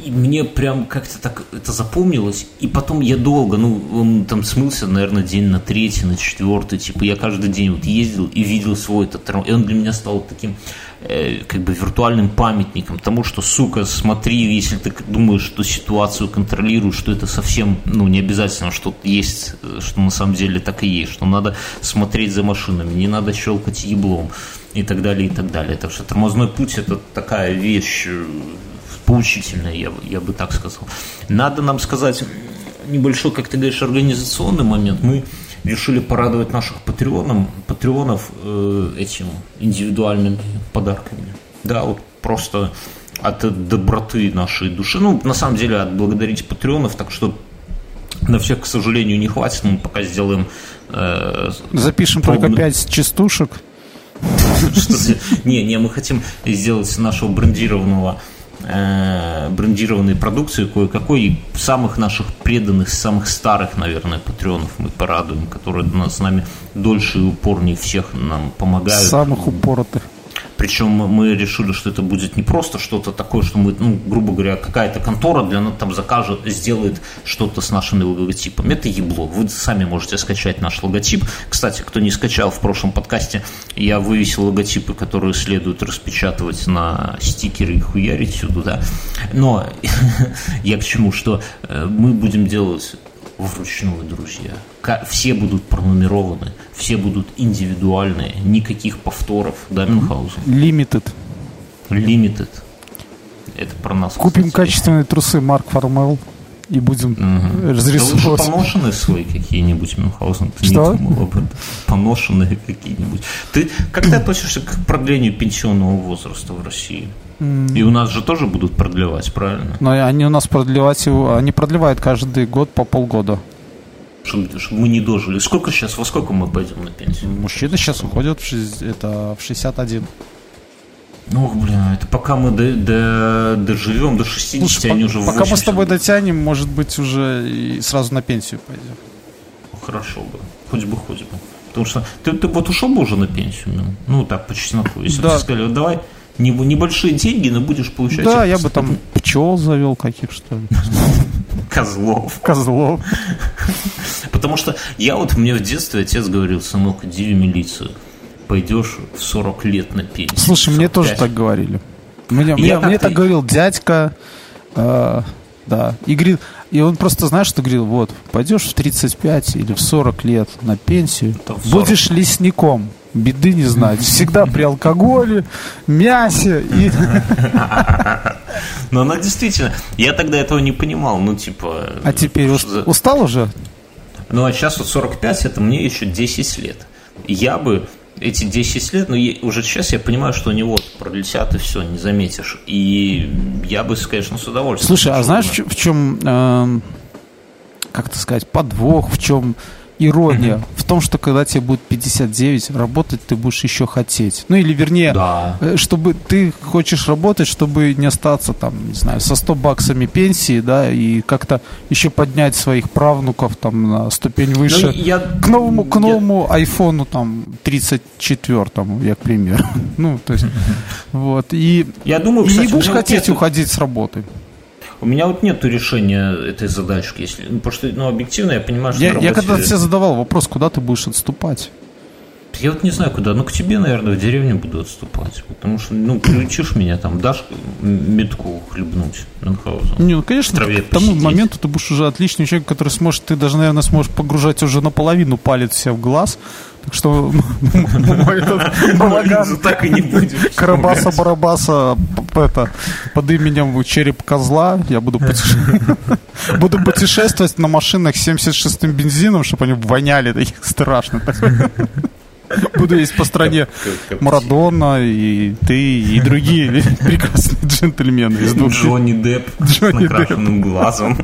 и мне прям как-то так это запомнилось. И потом я долго, ну, он там смылся, наверное, день на третий, на четвертый. Типа я каждый день вот ездил и видел свой этот И он для меня стал таким э, как бы виртуальным памятником тому, что, сука, смотри, если ты думаешь, что ситуацию контролируешь, что это совсем, ну, не обязательно, что есть, что на самом деле так и есть, что надо смотреть за машинами, не надо щелкать еблом и так далее, и так далее. Так что тормозной путь это такая вещь поучительная, я, я бы так сказал. Надо нам сказать небольшой, как ты говоришь, организационный момент. Мы решили порадовать наших патреонов, патреонов э, этим индивидуальными подарками. Да, вот просто от доброты нашей души. Ну, на самом деле, отблагодарить патреонов, так что на всех, к сожалению, не хватит. Мы пока сделаем... Э, Запишем пробный... только 5 частушек. Не, не, мы хотим сделать нашего брендированного брендированной продукции кое-какой самых наших преданных, самых старых, наверное, патреонов мы порадуем, которые с нами дольше и упорнее всех нам помогают. Самых упоротых. Причем мы решили, что это будет не просто что-то такое, что мы, ну, грубо говоря, какая-то контора для нас там закажет, сделает что-то с нашими логотипами. Это ебло. Вы сами можете скачать наш логотип. Кстати, кто не скачал в прошлом подкасте, я вывесил логотипы, которые следует распечатывать на стикеры и хуярить сюда. Да? Но я к чему, что э, мы будем делать вручную, друзья. Все будут пронумерованы, все будут индивидуальные, никаких повторов, да, Мюнхгаузен? Limited. Limited. Это про нас. Купим кстати. качественные трусы Марк Формел и будем угу. разрисовывать. Да поношенные свои какие-нибудь, Мюнхгаузен. Ты Что? Не об этом. Поношенные какие-нибудь. Ты как ты относишься к продлению пенсионного возраста в России? И у нас же тоже будут продлевать, правильно? Но они у нас продлевать они продлевают каждый год по полгода. Чтобы, чтобы мы не дожили. Сколько сейчас, во сколько мы пойдем на пенсию? Мужчины сейчас уходят в, 6, это, в 61. Ну, блин, это пока мы до, до, доживем до 60, Слушай, они по, уже Пока мы с тобой дотянем, может быть, уже и сразу на пенсию пойдем. Ну, хорошо бы. Хоть бы, хоть бы. Потому что ты, ты вот ушел бы уже на пенсию, ну, так, по чесноку. Если да. бы сказали, вот давай небольшие деньги, но будешь получать... Да, я бы там пчел завел каких, что ли. Козлов. Козлов. Потому что я вот, мне в детстве отец говорил, сынок, иди в милицию. Пойдешь в 40 лет на пенсию. Слушай, мне тоже так говорили. Мне, мне, мне так говорил дядька, э, да, и говорит, и он просто, знаешь, что говорил, вот, пойдешь в 35 или в 40 лет на пенсию, будешь лесником беды не знать. Всегда при алкоголе, мясе и... Но она действительно... Я тогда этого не понимал, ну, типа... А теперь устал уже? Ну, а сейчас вот 45, это мне еще 10 лет. Я бы эти 10 лет, но ну, уже сейчас я понимаю, что они вот пролетят и все, не заметишь. И я бы, конечно, с удовольствием. Слушай, а знаешь, в чем, э, эм, как это сказать, подвох, в чем ирония mm-hmm. в том, что когда тебе будет 59, работать ты будешь еще хотеть. Ну или вернее, да. Э, чтобы ты хочешь работать, чтобы не остаться там, не знаю, со 100 баксами пенсии, да, и как-то еще поднять своих правнуков там на ступень ну, выше. я, к новому, к новому я... айфону там 34-му, я к примеру. ну, то есть, вот. И, я думаю, кстати, и не будешь хотеть уходить с работы. У меня вот нету решения этой задачки, если, ну, потому что, ну, объективно я понимаю, что Я, работе... я когда тебе задавал вопрос, куда ты будешь отступать? Я вот не знаю куда, ну к тебе, наверное, в деревню буду отступать, потому что, ну, приучишь меня там, дашь метку хлебнуть Мюнхгаузен. Не, ну, конечно, к тому моменту ты будешь уже отличный человек, который сможет, ты даже, наверное, сможешь погружать уже наполовину палец себе в глаз, так что так и не будет. Карабаса-барабаса это, под именем Череп Козла я буду буду путешествовать на машинах с 76-м бензином, чтобы они воняли таких страшно. Буду есть по стране Марадона, и ты, и другие прекрасные джентльмены из. Джонни Депп с накрашенным глазом.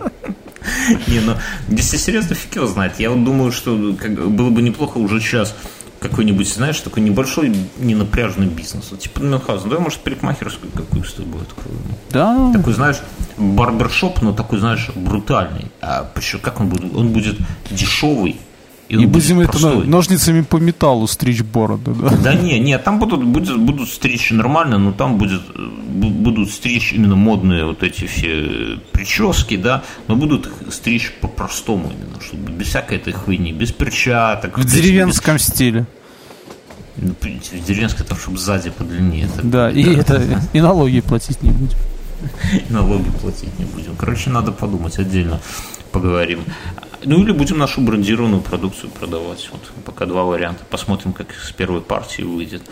Не, ну, если серьезно, фиг его знает. Я вот думаю, что было бы неплохо уже сейчас какой-нибудь, знаешь, такой небольшой, ненапряжный бизнес. Вот, типа Мюнхгаузен, да, может, парикмахерскую какую с тобой откроем. Да. Такой, знаешь, барбершоп, но такой, знаешь, брутальный. А почему, как он будет? Он будет дешевый, И, и будем это ножницами по металлу стричь бороду, да? Да не, не, там будут, будут, будут стричь нормально, но там будет, будут стричь именно модные вот эти все прически, да, но будут их стричь по-простому именно, чтобы без всякой этой хуйни, без перчаток. В деревенском без... стиле. Ну, в деревенском, там, чтобы сзади подлиннее. Да, и, это, и налоги платить не будем. И налоги платить не будем. Короче, надо подумать отдельно, поговорим. Ну или будем нашу брендированную продукцию продавать. Вот пока два варианта. Посмотрим, как с первой партии выйдет.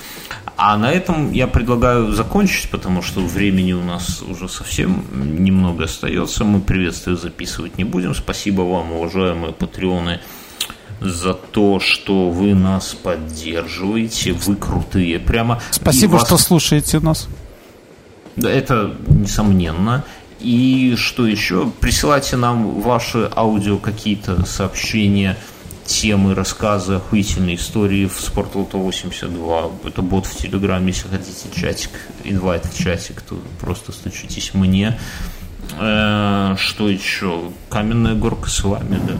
А на этом я предлагаю закончить, потому что времени у нас уже совсем немного остается. Мы приветствие записывать не будем. Спасибо вам, уважаемые патреоны, за то, что вы нас поддерживаете. Вы крутые. Прямо. Спасибо, вас... что слушаете нас. Да, это несомненно. И что еще? Присылайте нам ваши аудио какие-то сообщения, темы, рассказы, охуительные истории в Спортлото 82. Это бот в Телеграме, если хотите чатик, инвайт в чатик, то просто стучитесь мне. Э, что еще? Каменная горка с вами, да.